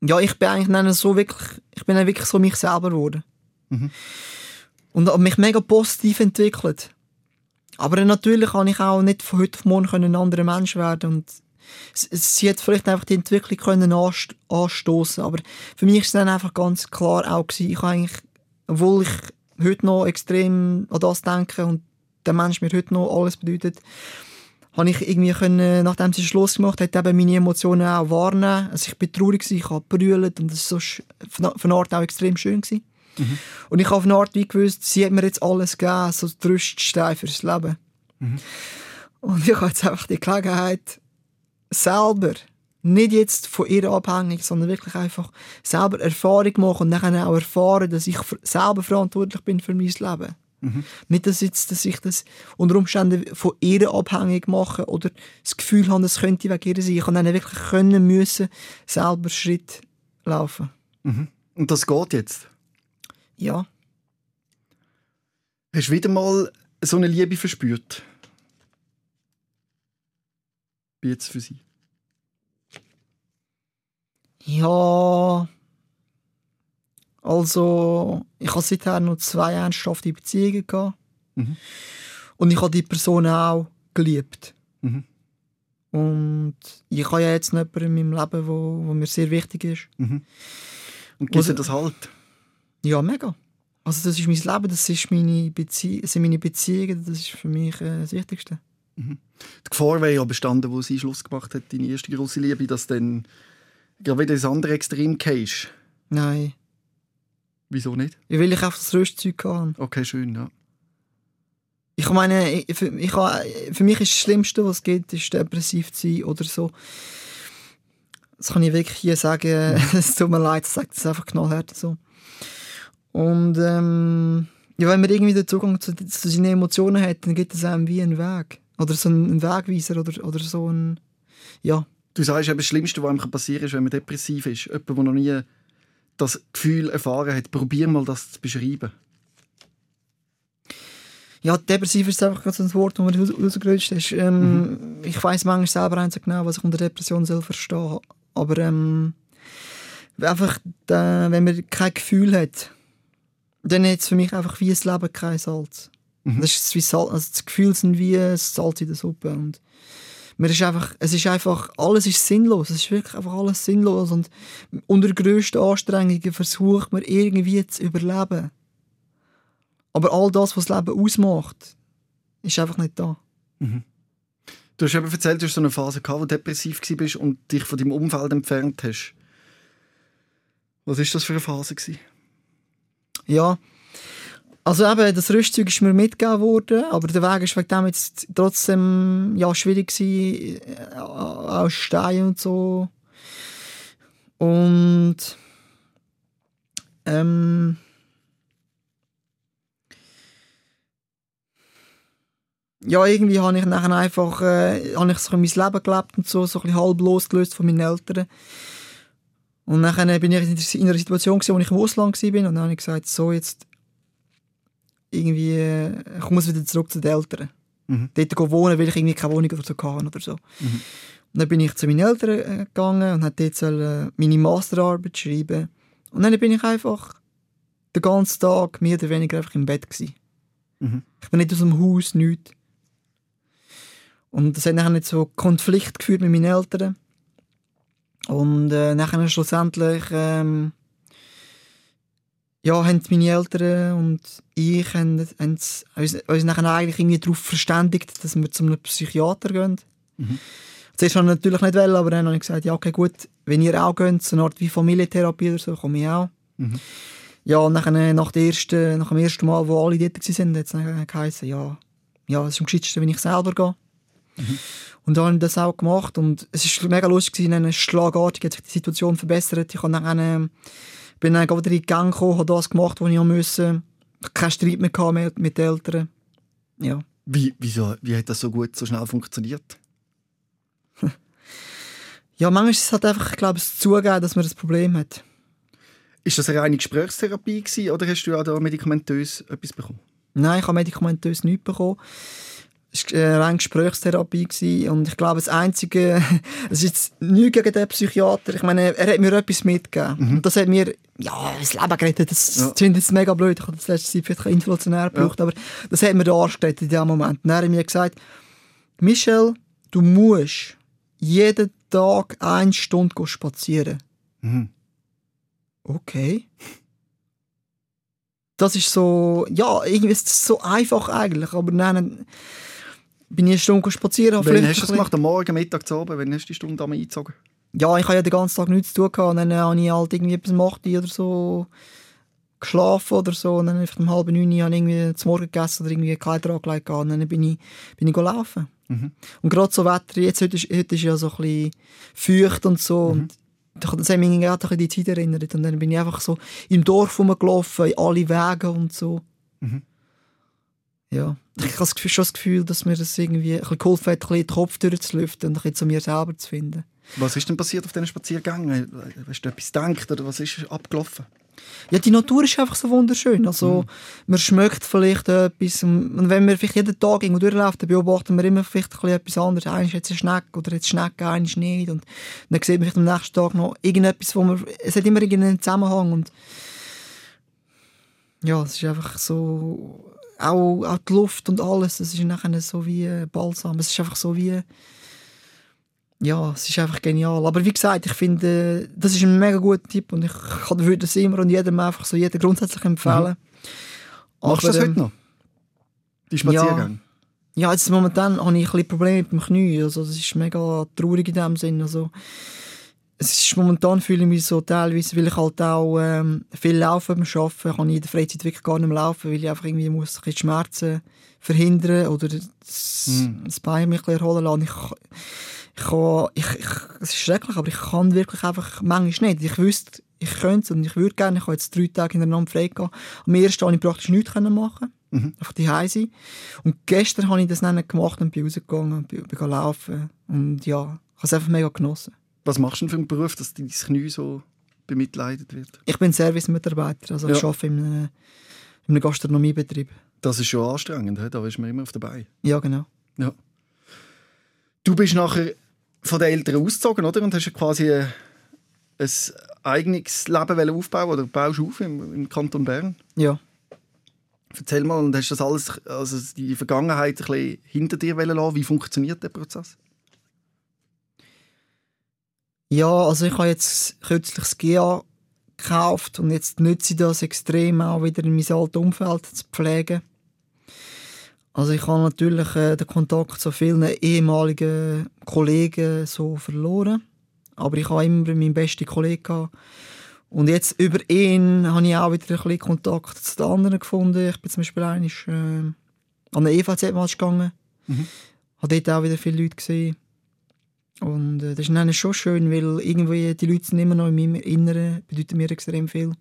Ja, ich bin eigentlich dann so wirklich, ich bin dann wirklich so mich selber geworden. Mhm. Und habe mich mega positiv entwickelt. Aber natürlich kann ich auch nicht von heute auf morgen ein anderer Mensch werden und sie hat vielleicht einfach die Entwicklung können anstoßen aber für mich ist dann einfach ganz klar auch gewesen, ich eigentlich, obwohl ich heute noch extrem an das denke und der Mensch mir heute noch alles bedeutet, habe ich irgendwie können, nachdem sie Schluss gemacht hat, eben meine Emotionen auch wahrnehmen. Also ich bin traurig ich habe brüllt und das war so von Art auch extrem schön gewesen. Mhm. Und ich habe auf eine Art wie gewusst, sie hat mir jetzt alles gegeben, so der Rüststein fürs Leben. Mhm. Und ich habe jetzt einfach die Gelegenheit, selber, nicht jetzt von ihr abhängig, sondern wirklich einfach selber Erfahrung machen und dann auch erfahren, dass ich selber verantwortlich bin für mein Leben. Mhm. Nicht, dass, jetzt, dass ich das unter Umständen von ihr abhängig mache oder das Gefühl habe, es könnte wegen ihr sein. Ich kann dann wirklich können müssen, selber Schritt laufen. Mhm. Und das geht jetzt? Ja. Hast du wieder mal so eine Liebe verspürt? Wie jetzt für sie? Ja. Also, ich habe seither noch zwei ernsthafte Beziehungen gehabt. Mhm. Und ich habe die Person auch geliebt. Mhm. Und ich habe ja jetzt jemanden in meinem Leben, wo, wo mir sehr wichtig ist. Mhm. Und gibt das halt? Ja, mega. Also das ist mein Leben, das, ist meine Bezie das sind meine Beziehungen, das ist für mich äh, das Wichtigste. Mhm. Die Gefahr wäre ja bestanden, wo sie Schluss gemacht hat, deine erste große Liebe, dass dann gerade wieder ins andere Extrem gehst. Nein. Wieso nicht? Weil ich einfach das Rüstzeug habe. Okay, schön, ja. Ich meine, für, ich habe, für mich ist das Schlimmste, was es gibt, ist depressiv zu sein oder so. Das kann ich wirklich hier sagen. es tut mir leid, ich sage das einfach knallhart so. Und ähm, ja, wenn man irgendwie den Zugang zu, zu seinen Emotionen hat, dann gibt es einem wie einen Weg. Oder so einen Wegweiser oder, oder so ein... Ja. Du sagst, das Schlimmste, was einem passieren kann, ist, wenn man depressiv ist. Jemand, der noch nie das Gefühl erfahren hat, probier mal das zu beschreiben. Ja, depressiv ist einfach so ein Wort, das mir rausgerutscht ist. Ähm, mhm. Ich weiß manchmal selber nicht so genau, was ich unter Depression soll verstehen Aber ähm, einfach, äh, wenn man kein Gefühl hat, dann hat es für mich einfach wie ein Leben kein Salz. Mhm. Das, ist wie Salz also das Gefühl sind wie Salz in der Suppe. Und mir ist einfach, es ist einfach, alles ist sinnlos. Es ist wirklich einfach alles sinnlos. Und unter grössten Anstrengungen versucht man irgendwie zu überleben. Aber all das, was das Leben ausmacht, ist einfach nicht da. Mhm. Du hast eben erzählt, du hast so eine Phase gehabt, wo du depressiv warst und dich von deinem Umfeld entfernt hast. Was war das für eine Phase? Gewesen? Ja, also eben, das Rüstzeug ist mir mitgegeben worden, aber der Weg war wegen trotzdem ja, schwierig gewesen, äh, aus Stein und so. Und ähm, ja, irgendwie habe ich nachher einfach äh, ich so mein Leben gelebt und so, so ein bisschen halb losgelöst von meinen Eltern. Und dann bin ich in einer Situation, wo ich im Ausland war und dann habe ich gesagt, so jetzt irgendwie, äh, ich muss wieder zurück zu den Eltern. Mhm. Dort wohnen, weil ich irgendwie keine Wohnung oder so hatte oder so. Mhm. Und dann bin ich zu meinen Eltern äh, gegangen und habe dort äh, meine Masterarbeit schreiben. Und dann bin ich einfach den ganzen Tag mehr oder weniger einfach im Bett gewesen. Mhm. Ich bin nicht aus dem Haus, nichts. Und das hat nachher nicht so Konflikt geführt mit meinen Eltern. Und äh, nachher schlussendlich ähm, ja, haben meine Eltern und ich haben, haben uns, uns nachher eigentlich irgendwie darauf verständigt, dass wir zu einem Psychiater gehen. Mhm. Zuerst habe ich natürlich nicht wollen, aber dann habe ich gesagt, ja okay gut, wenn ihr auch geht, so eine Art wie Familientherapie oder so, komme ich auch. Mhm. Ja, und nachher, nach, der ersten, nach dem ersten Mal, wo alle dort waren, hat es geheißen, ja, ja, es ist am geschicktesten, wenn ich selber gehe. Mhm. Und dann habe ich das auch gemacht und es war mega lustig, in einer schlagartig hat sich die Situation verbessert. Ich dann bin dann wieder in die Gang gekommen, habe das gemacht, was ich musste. Kein Streit mehr mit, mit den Eltern. Ja. Wie, wieso, wie hat das so gut, so schnell funktioniert? ja, manchmal ist es halt einfach, ich glaube, es zugeben, dass man das Problem hat. Ist das eine reine Gesprächstherapie gewesen, oder hast du auch da medikamentös etwas bekommen? Nein, ich habe medikamentös nichts bekommen es war eine reine Gesprächstherapie und ich glaube, das Einzige, es ist jetzt nichts gegen den Psychiater, ich meine, er hat mir etwas mitgegeben mhm. und das hat mir, ja, das Leben gerettet, das ja. klingt jetzt mega blöd, ich habe das letzte Zeit vielleicht inflationär gebraucht, ja. aber das hat mir den Arsch gerettet in diesem Moment. Und er hat mir gesagt, Michel, du musst jeden Tag eine Stunde spazieren. Mhm. Okay. Das ist so, ja, irgendwie ist es so einfach eigentlich, aber dann bin ich eine Stunde spazieren. Wann hast du das gemacht? Am Morgen, Mittag, zu oben? Wann hast du die Stunde einmal eingezogen? Ja, ich habe ja den ganzen Tag nichts zu tun gehabt. Und dann habe ich halt irgendwie 8 Uhr oder so geschlafen oder so. Und dann einfach um halb neun habe ich irgendwie zum Morgen gegessen oder irgendwie Kleider angelegt. Und dann bin ich, bin ich laufen. Mhm. Und gerade so Wetter, jetzt heute ist, heute ist ja so ein bisschen feucht und so. Mhm. Und das hat mich gerade an die Zeit erinnert. Und dann bin ich einfach so im Dorf rumgelaufen, in alle Wege und so. Mhm. Ja, ich habe das Gefühl, schon das Gefühl, dass mir das irgendwie ein bisschen geholfen hat, ein bisschen den Kopf durchzulüften und ein bisschen zu mir selber zu finden. Was ist denn passiert auf diesen Spaziergängen? Hast du etwas gedacht oder was ist abgelaufen? Ja, die Natur ist einfach so wunderschön. Also, man schmeckt vielleicht etwas. Und wenn wir vielleicht jeden Tag irgendwo durchlaufen, dann beobachten wir immer vielleicht ein bisschen etwas anderes. Einmal jetzt eine Schnecke oder jetzt Schnecke, einmal nicht. Und dann sieht man vielleicht am nächsten Tag noch irgendetwas, wo man... Es hat immer irgendeinen Zusammenhang. Und ja, es ist einfach so... Auch, auch die Luft und alles, es ist nachher so wie Balsam. Es ist einfach so wie... Ja, es ist einfach genial. Aber wie gesagt, ich finde, das ist ein mega guter Tipp und ich kann- würde das immer und jedem einfach so jedem grundsätzlich empfehlen. Machst du das heute noch? Die Spaziergänge? Ja, jetzt momentan habe ich ein bisschen Probleme mit dem Knie. Also, das ist mega traurig in dem Sinn. Also, es ist momentan fühle ich mich so teilweise, weil ich halt auch ähm, viel laufe beim Arbeiten, kann ich in der Freizeit wirklich gar nicht mehr laufen, weil ich einfach irgendwie muss ein Schmerzen verhindern oder das, Mhm. das Bein mich erholen lassen. Ich, ich, kann, ich, ich, es ist schrecklich, aber ich kann wirklich einfach manchmal nicht. Ich wüsste, ich könnte es und ich würde gerne. Ich habe jetzt drei Tage hintereinander frei gehabt. Am ersten konnte ich praktisch nichts können machen. Mhm. Einfach die sein. Und gestern habe ich das dann gemacht und bin rausgegangen und bin, bin laufen. Und ja, ich habe es einfach mega genossen. Was machst du denn für einen Beruf, dass dein Knie so bemitleidet wird? Ich bin Servicemitarbeiter, also ich Ja. arbeite in einem, in einem Gastronomiebetrieb. Das ist schon anstrengend, da ist man immer auf dabei. Ja, genau. Ja. Du bist nachher von den Eltern ausgezogen, oder? Und hast ja quasi ein, ein eigenes Leben aufbauen oder baust auf im, im Kanton Bern. Ja. Erzähl mal, und hast das alles, also die Vergangenheit ein bisschen hinter dir lassen? Wie funktioniert der Prozess? Ja, also ich habe jetzt kürzlich das GA gekauft und jetzt nutze ich das extrem auch wieder in mein altes Umfeld zu pflegen. Also ich habe natürlich äh, den Kontakt zu vielen ehemaligen Kollegen so verloren, aber ich habe immer meinen besten Kollegen gehabt. Und jetzt über ihn habe ich auch wieder ein bisschen Kontakt zu den anderen gefunden. Ich bin zum Beispiel einmal, äh, an einen EVZ-Match gegangen, Mhm. habe dort auch wieder viele Leute gesehen. Und äh, das ist dann schon schön, weil irgendwie die Leute sind immer noch in meinem Inneren, bedeuten mir extrem viel.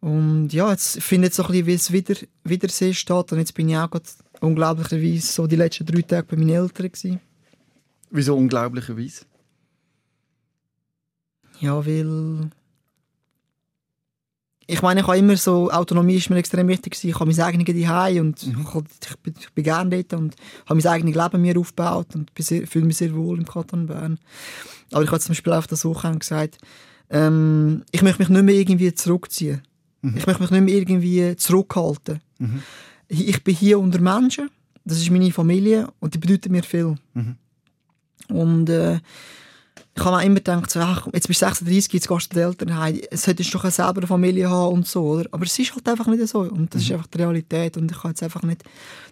Und ja, jetzt finde ich jetzt so ein bisschen, wie es wieder, Wiedersehen steht. Und jetzt bin ich auch gerade unglaublicherweise so die letzten drei Tage bei meinen Eltern gewesen. Wieso unglaublicherweise? Ja, weil... Ich meine, ich habe immer so, Autonomie ist mir extrem wichtig gewesen. Ich habe mein eigenes Zuhause und Mhm. ich, bin, ich bin gerne dort und habe mein eigenes Leben mir aufgebaut und sehr- fühle mich sehr wohl im Kanton Bern. Aber ich habe zum Beispiel auf der Suche gesagt, ähm, ich möchte mich nicht mehr irgendwie zurückziehen. Mhm. Ich möchte mich nicht mehr irgendwie zurückhalten. Mhm. Ich ich bin hier unter Menschen, das ist meine Familie und die bedeutet mir viel. Mhm. Und äh, ich habe mir immer gedacht, so, ach, jetzt bist du 36, jetzt gehst du den Eltern heim, jetzt solltest du doch selber eine Familie haben und so, oder? Aber es ist halt einfach nicht so und das ist einfach die Realität und ich kann jetzt einfach nicht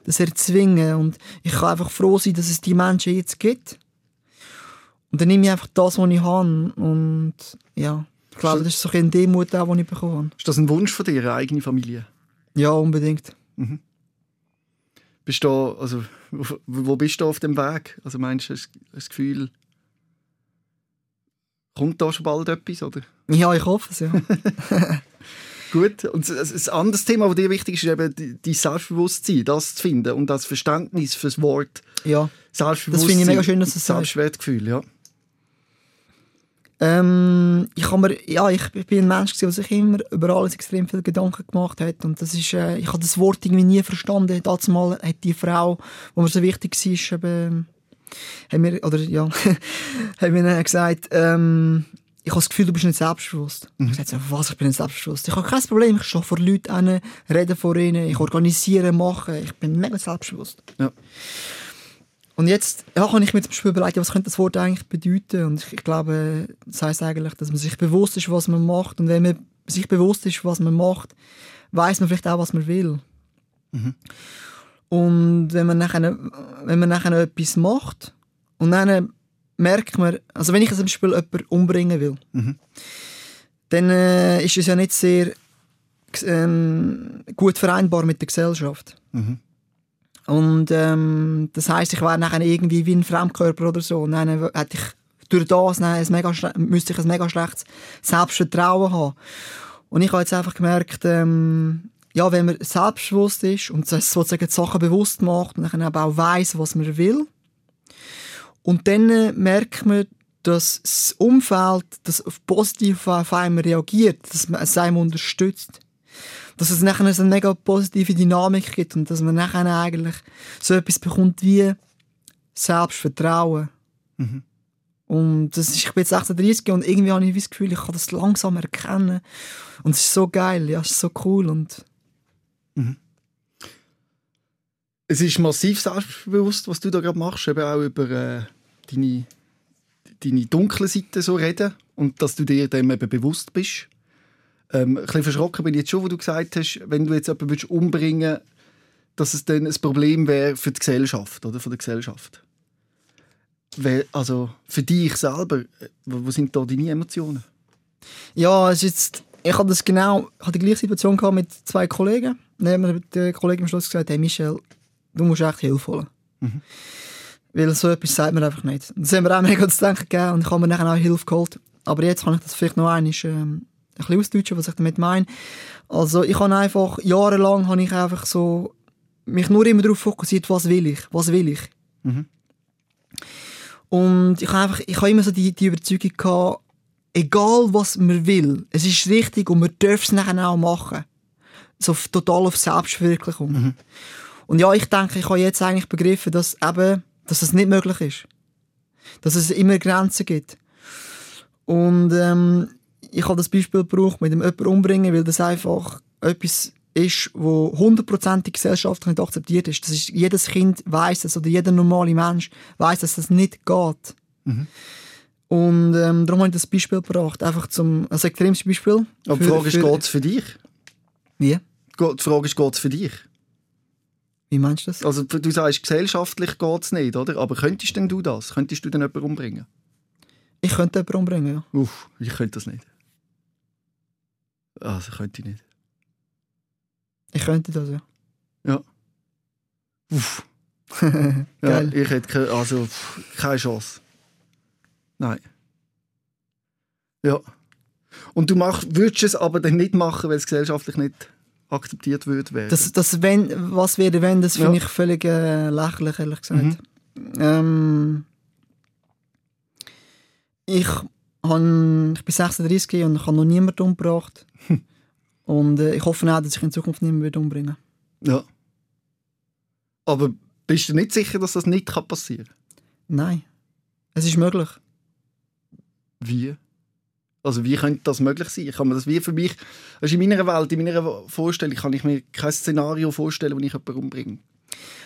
das erzwingen und ich kann einfach froh sein, dass es die Menschen jetzt gibt. Und dann nehme ich einfach das, was ich habe und ja, ich glaube, das ist so ein Demut auch, den ich bekommen habe. Ist das ein Wunsch von dir, eine eigene Familie? Ja, unbedingt. Bist du, also, wo, wo bist du auf dem Weg? Also meinst du, hast du das Gefühl, kommt da schon bald etwas? Oder? Ja, ich hoffe es, ja. Gut. Und ein anderes Thema, das dir wichtig ist, ist eben dein Selbstbewusstsein, das zu finden und das Verständnis für das Wort ja. Selbstbewusstsein. Das finde ich mega schön, dass du das sagst. Selbstwertgefühl, ja. Ähm, ich, mir, ja, ich, bin ein Mensch, der sich immer über alles extrem viel Gedanken gemacht hat. Und das ist, äh, ich habe das Wort irgendwie nie verstanden. Dazu mal hat die Frau, die mir so wichtig war, eben, hat mir, oder, ja, mir dann gesagt, ähm, ich habe das Gefühl, du bist nicht selbstbewusst. Ich sagte, so, was, ich bin nicht selbstbewusst. Ich habe kein Problem, ich stehe vor Leuten hin, rede vor ihnen, ich organisiere, mache, ich bin mega selbstbewusst. Ja. Und jetzt ja, kann ich mir zum Beispiel überlegen, was könnte das Wort eigentlich bedeuten? Und ich, ich glaube, das heißt eigentlich, dass man sich bewusst ist, was man macht. Und wenn man sich bewusst ist, was man macht, weiß man vielleicht auch, was man will. Und wenn man nachher, wenn man nachher etwas macht und dann merkt man, also wenn ich zum Beispiel jemanden umbringen will, Mhm. dann äh, ist es ja nicht sehr ähm, gut vereinbar mit der Gesellschaft. Mhm. Und ähm, das heißt, ich wäre nachher irgendwie wie ein Fremdkörper oder so. Und dann hätte ich durch das dann ein mega müsste ich ein mega schlechtes Selbstvertrauen haben. Und ich habe jetzt einfach gemerkt, ähm, ja, wenn man selbstbewusst ist und sozusagen die Sachen bewusst macht und dann aber auch weiss, was man will, und dann äh, merkt man, dass das Umfeld das auf positiv auf einen reagiert, dass man es einem unterstützt. Dass es nachher so eine mega positive Dynamik gibt und dass man nachher eigentlich so etwas bekommt wie Selbstvertrauen. Mhm. Und das ist, ich bin jetzt 36 und irgendwie habe ich das Gefühl, ich kann das langsam erkennen. Und es ist so geil, ja, es ist so cool und Es ist massiv selbstbewusst, was du da gerade machst, eben auch über äh, deine, deine dunkle Seite so reden und dass du dir dem eben bewusst bist. Ähm, ein bisschen verschrocken bin ich jetzt schon, wo du gesagt hast, wenn du jetzt jemanden willst umbringen dass es dann ein Problem wäre für die Gesellschaft, oder? Von der Gesellschaft. Also für dich selber, wo sind da deine Emotionen? Ja, es ist ich hatte das genau, ich hatte die gleiche Situation mit zwei Kollegen. Hat mir der Kollege am Schluss gesagt, hey Michel, du musst echt Hilfe holen. Mhm. Weil so etwas sagt man einfach nicht. Das haben wir auch mega zu denken gegeben und ich habe mir nachher auch Hilfe geholt. Aber jetzt kann ich das vielleicht noch einmal ähm, ein bisschen ausdeutschen, was ich damit meine. Also ich habe einfach, jahrelang habe ich einfach so, mich nur immer darauf fokussiert, was will ich, was will ich. Mhm. Und ich habe einfach, ich habe immer so die, die Überzeugung gehabt, egal was man will, es ist richtig und man darf es nachher auch machen. So total auf Selbstverwirklichung. Und ja, ich denke, ich habe jetzt eigentlich begriffen, dass eben, dass es nicht möglich ist. Dass es immer Grenzen gibt. Und ähm, ich habe das Beispiel gebraucht mit dem jemanden umbringen, weil das einfach etwas ist, wo hundertprozentig gesellschaftlich nicht akzeptiert ist. Das ist. Jedes Kind weiß es oder jeder normale Mensch weiß, dass das nicht geht. Und ähm, darum habe ich das Beispiel gebracht. Einfach zum, ein extremes Beispiel. Aber die Frage ist, geht es für dich? Wie? Die Frage ist, geht es für dich? Wie meinst du das? Also du sagst, gesellschaftlich geht es nicht, oder? Aber könntest denn du das? Könntest du denn jemanden umbringen? Ich könnte jemanden umbringen, ja. Uff, ich könnte das nicht. Also könnte ich nicht. Ich könnte das, ja. Uff. Ja, ich hätte keine, also, pff, keine Chance. Nein. Ja. Und du mach, würdest es aber dann nicht machen, weil es gesellschaftlich nicht akzeptiert wird werden. Das, das wenn, was wäre wenn, das finde Ja. ich völlig äh, lächerlich, ehrlich gesagt. Mhm. Ähm, ich, han, ich bin 36 und ich habe noch niemanden umgebracht. und äh, ich hoffe auch, dass ich in Zukunft niemanden umbringen Ja. Aber bist du nicht sicher, dass das nicht passieren kann? Nein. Es ist möglich. Wie? Also wie könnte das möglich sein? Ich kann mir das wie für mich, also in meiner Welt, in meiner Vorstellung, kann ich mir kein Szenario vorstellen, wo ich jemanden umbringe.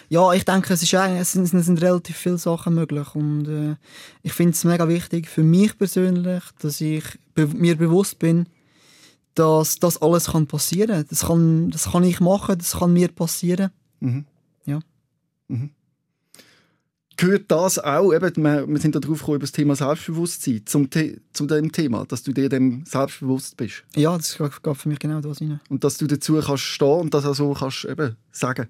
Ja, ich denke, es, ist eigentlich, es, sind, es sind relativ viele Sachen möglich. Und äh, ich finde es mega wichtig für mich persönlich, dass ich be mir bewusst bin, dass das alles kann passieren das kann. Das kann ich machen, das kann mir passieren. Mhm. Ja. Mhm. Gehört das auch, eben, wir, wir sind da drauf gekommen, über das Thema Selbstbewusstsein, zum, The zu dem Thema, dass du dir dem selbstbewusst bist Ja, das geht für mich genau das rein. und dass du dazu kannst stehen und das auch so kannst eben sagen,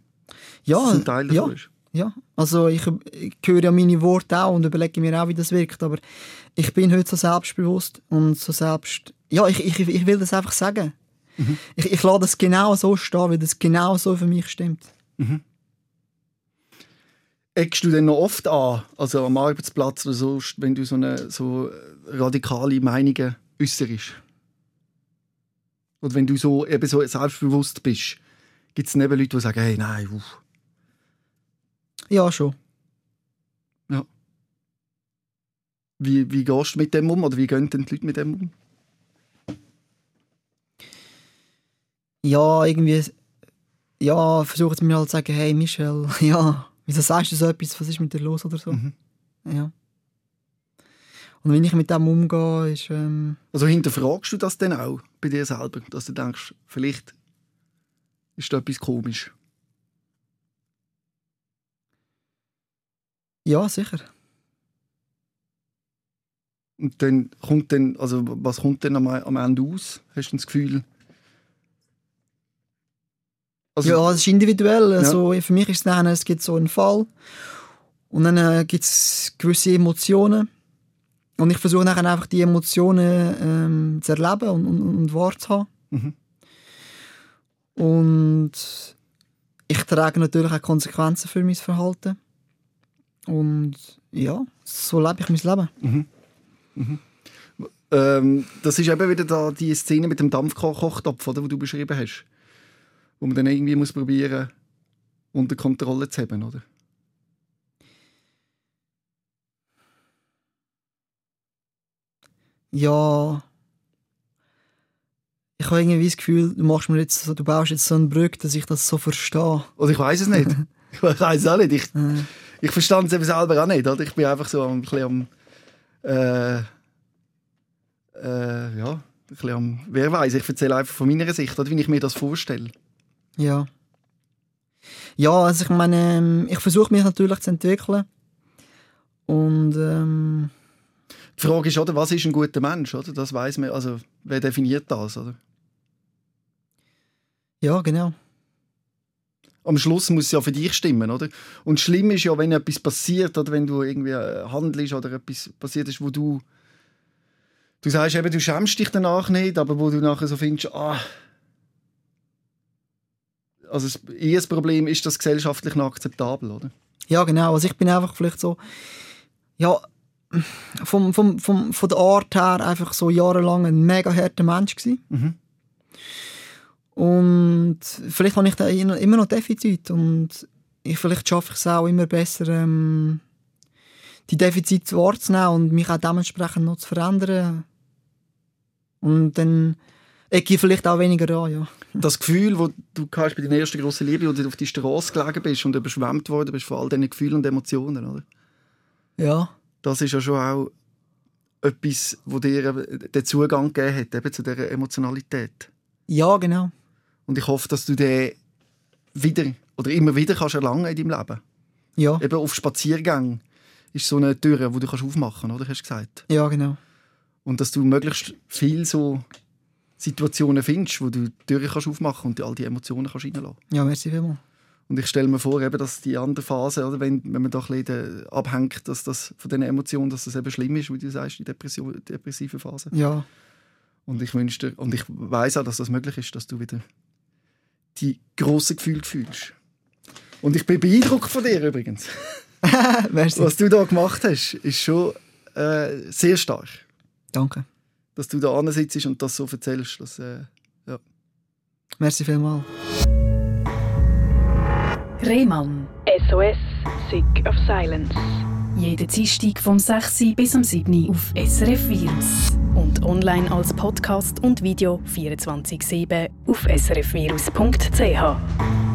Ja, dass ein Teil ja, ist. ja. Also ich, ich höre ja meine Worte auch und überlege mir auch, wie das wirkt. Aber ich bin heute so selbstbewusst und so selbst... Ja, ich, ich, ich will das einfach sagen. Ich, ich lasse das genau so stehen, weil das genau so für mich stimmt. Eckst du denn noch oft an, also am Arbeitsplatz oder so, wenn du so, eine, so radikale Meinungen äußerst? Oder wenn du so, eben so selbstbewusst bist, gibt es neben Leute, die sagen, hey, nein, uff. Ja, schon. Wie, wie gehst du mit dem um oder wie gehen denn die Leute mit dem um? Ja, irgendwie... Ja, versuchen sie mir halt zu sagen, hey Michel, ja, wieso sagst du so etwas, was ist mit dir los oder so? Mhm. Ja. Und wenn ich mit dem umgehe, ist... Ähm, Also hinterfragst du das denn auch bei dir selber, dass du denkst, vielleicht ist da etwas komisch? Ja, sicher. Und dann kommt dann, also was kommt denn am, am Ende aus? Hast du das Gefühl? Also, ja, es ist individuell. Also, für mich ist es dann, es gibt so einen Fall und dann äh, gibt es gewisse Emotionen und ich versuche dann einfach die Emotionen ähm, zu erleben und, und, und wahr zu haben. Mhm. Und ich trage natürlich auch Konsequenzen für mein Verhalten. Und ja, so lebe ich mein Leben. Mhm. Mhm. Ähm, das ist eben wieder da die Szene mit dem Dampfkochtopf, oder, die du beschrieben hast. Wo man dann irgendwie muss probieren unter Kontrolle zu haben, oder? Ja. Ich habe irgendwie das Gefühl, du machst mir jetzt du baust jetzt so eine Brücke, dass ich das so verstehe. Oder ich weiß es nicht. ich weiß es auch nicht. Ich, ich verstand es eben selber auch nicht. Oder? Ich bin einfach so ein bisschen am äh, äh, ja, ein bisschen am, wer weiß, ich erzähle einfach von meiner Sicht, oder wie ich mir das vorstelle. Ja. Ja, also ich meine, ähm, ich versuche mich natürlich zu entwickeln. Und ähm, die Frage ist, oder, was ist ein guter Mensch? Oder? Das weiß man, also wer definiert das? Oder? Ja, genau. Am Schluss muss es ja für dich stimmen, oder? Und schlimm ist ja, wenn etwas passiert oder wenn du irgendwie äh, handelst oder etwas passiert ist, wo du du sagst eben, du schämst dich danach nicht, aber wo du nachher so findest, ah, also das Problem ist das gesellschaftlich noch akzeptabel, oder? Ja, genau. Also ich bin einfach vielleicht so, ja, vom, vom, vom, von der Art her einfach so jahrelang ein mega harter Mensch gewesen. Mhm. Und vielleicht habe ich da immer noch Defizit und ich, vielleicht schaffe ich es auch immer besser, ähm, die Defizite wahrzunehmen und mich auch dementsprechend noch zu verändern. Und dann ecke ich vielleicht auch weniger an, ja. Das Gefühl, das du hast bei deiner ersten grossen Liebe, wo du auf die Straße gelegen bist und überschwemmt worden bist von all diesen Gefühlen und Emotionen, oder? Ja. Das ist ja schon auch etwas, wo dir den Zugang gegeben hat, eben zu dieser Emotionalität. Ja, genau. Und ich hoffe, dass du den wieder oder immer wieder kannst erlangen in deinem Leben. Ja. Eben auf Spaziergängen ist so eine Tür, die du kannst aufmachen kannst, oder? Hast du gesagt? Ja, genau. Und dass du möglichst viel so Situationen findest, wo du die Türen kannst aufmachen und all die Emotionen kannst reinlassen. Ja, merci vielmals. Und ich stelle mir vor, eben, dass die andere Phase, oder, wenn, wenn man da ein bisschen abhängt, dass das von diesen Emotionen, dass das eben schlimm ist, wie du sagst, die Depression, depressive Phase. Ja. Und ich wünsche und ich weiß auch, dass das möglich ist, dass du wieder die grossen Gefühle fühlst. Und ich bin beeindruckt von dir übrigens. Was du da gemacht hast, ist schon äh, sehr stark. Danke. Dass du da sitzt und das so erzählst. Das, äh, ja. Merci vielmals. Rehmann. SOS, Sick of Silence. Jeden Dienstag vom 6. bis am 7. auf SRF Virus. Und online als Podcast und Video 24-7 auf srfvirus.ch.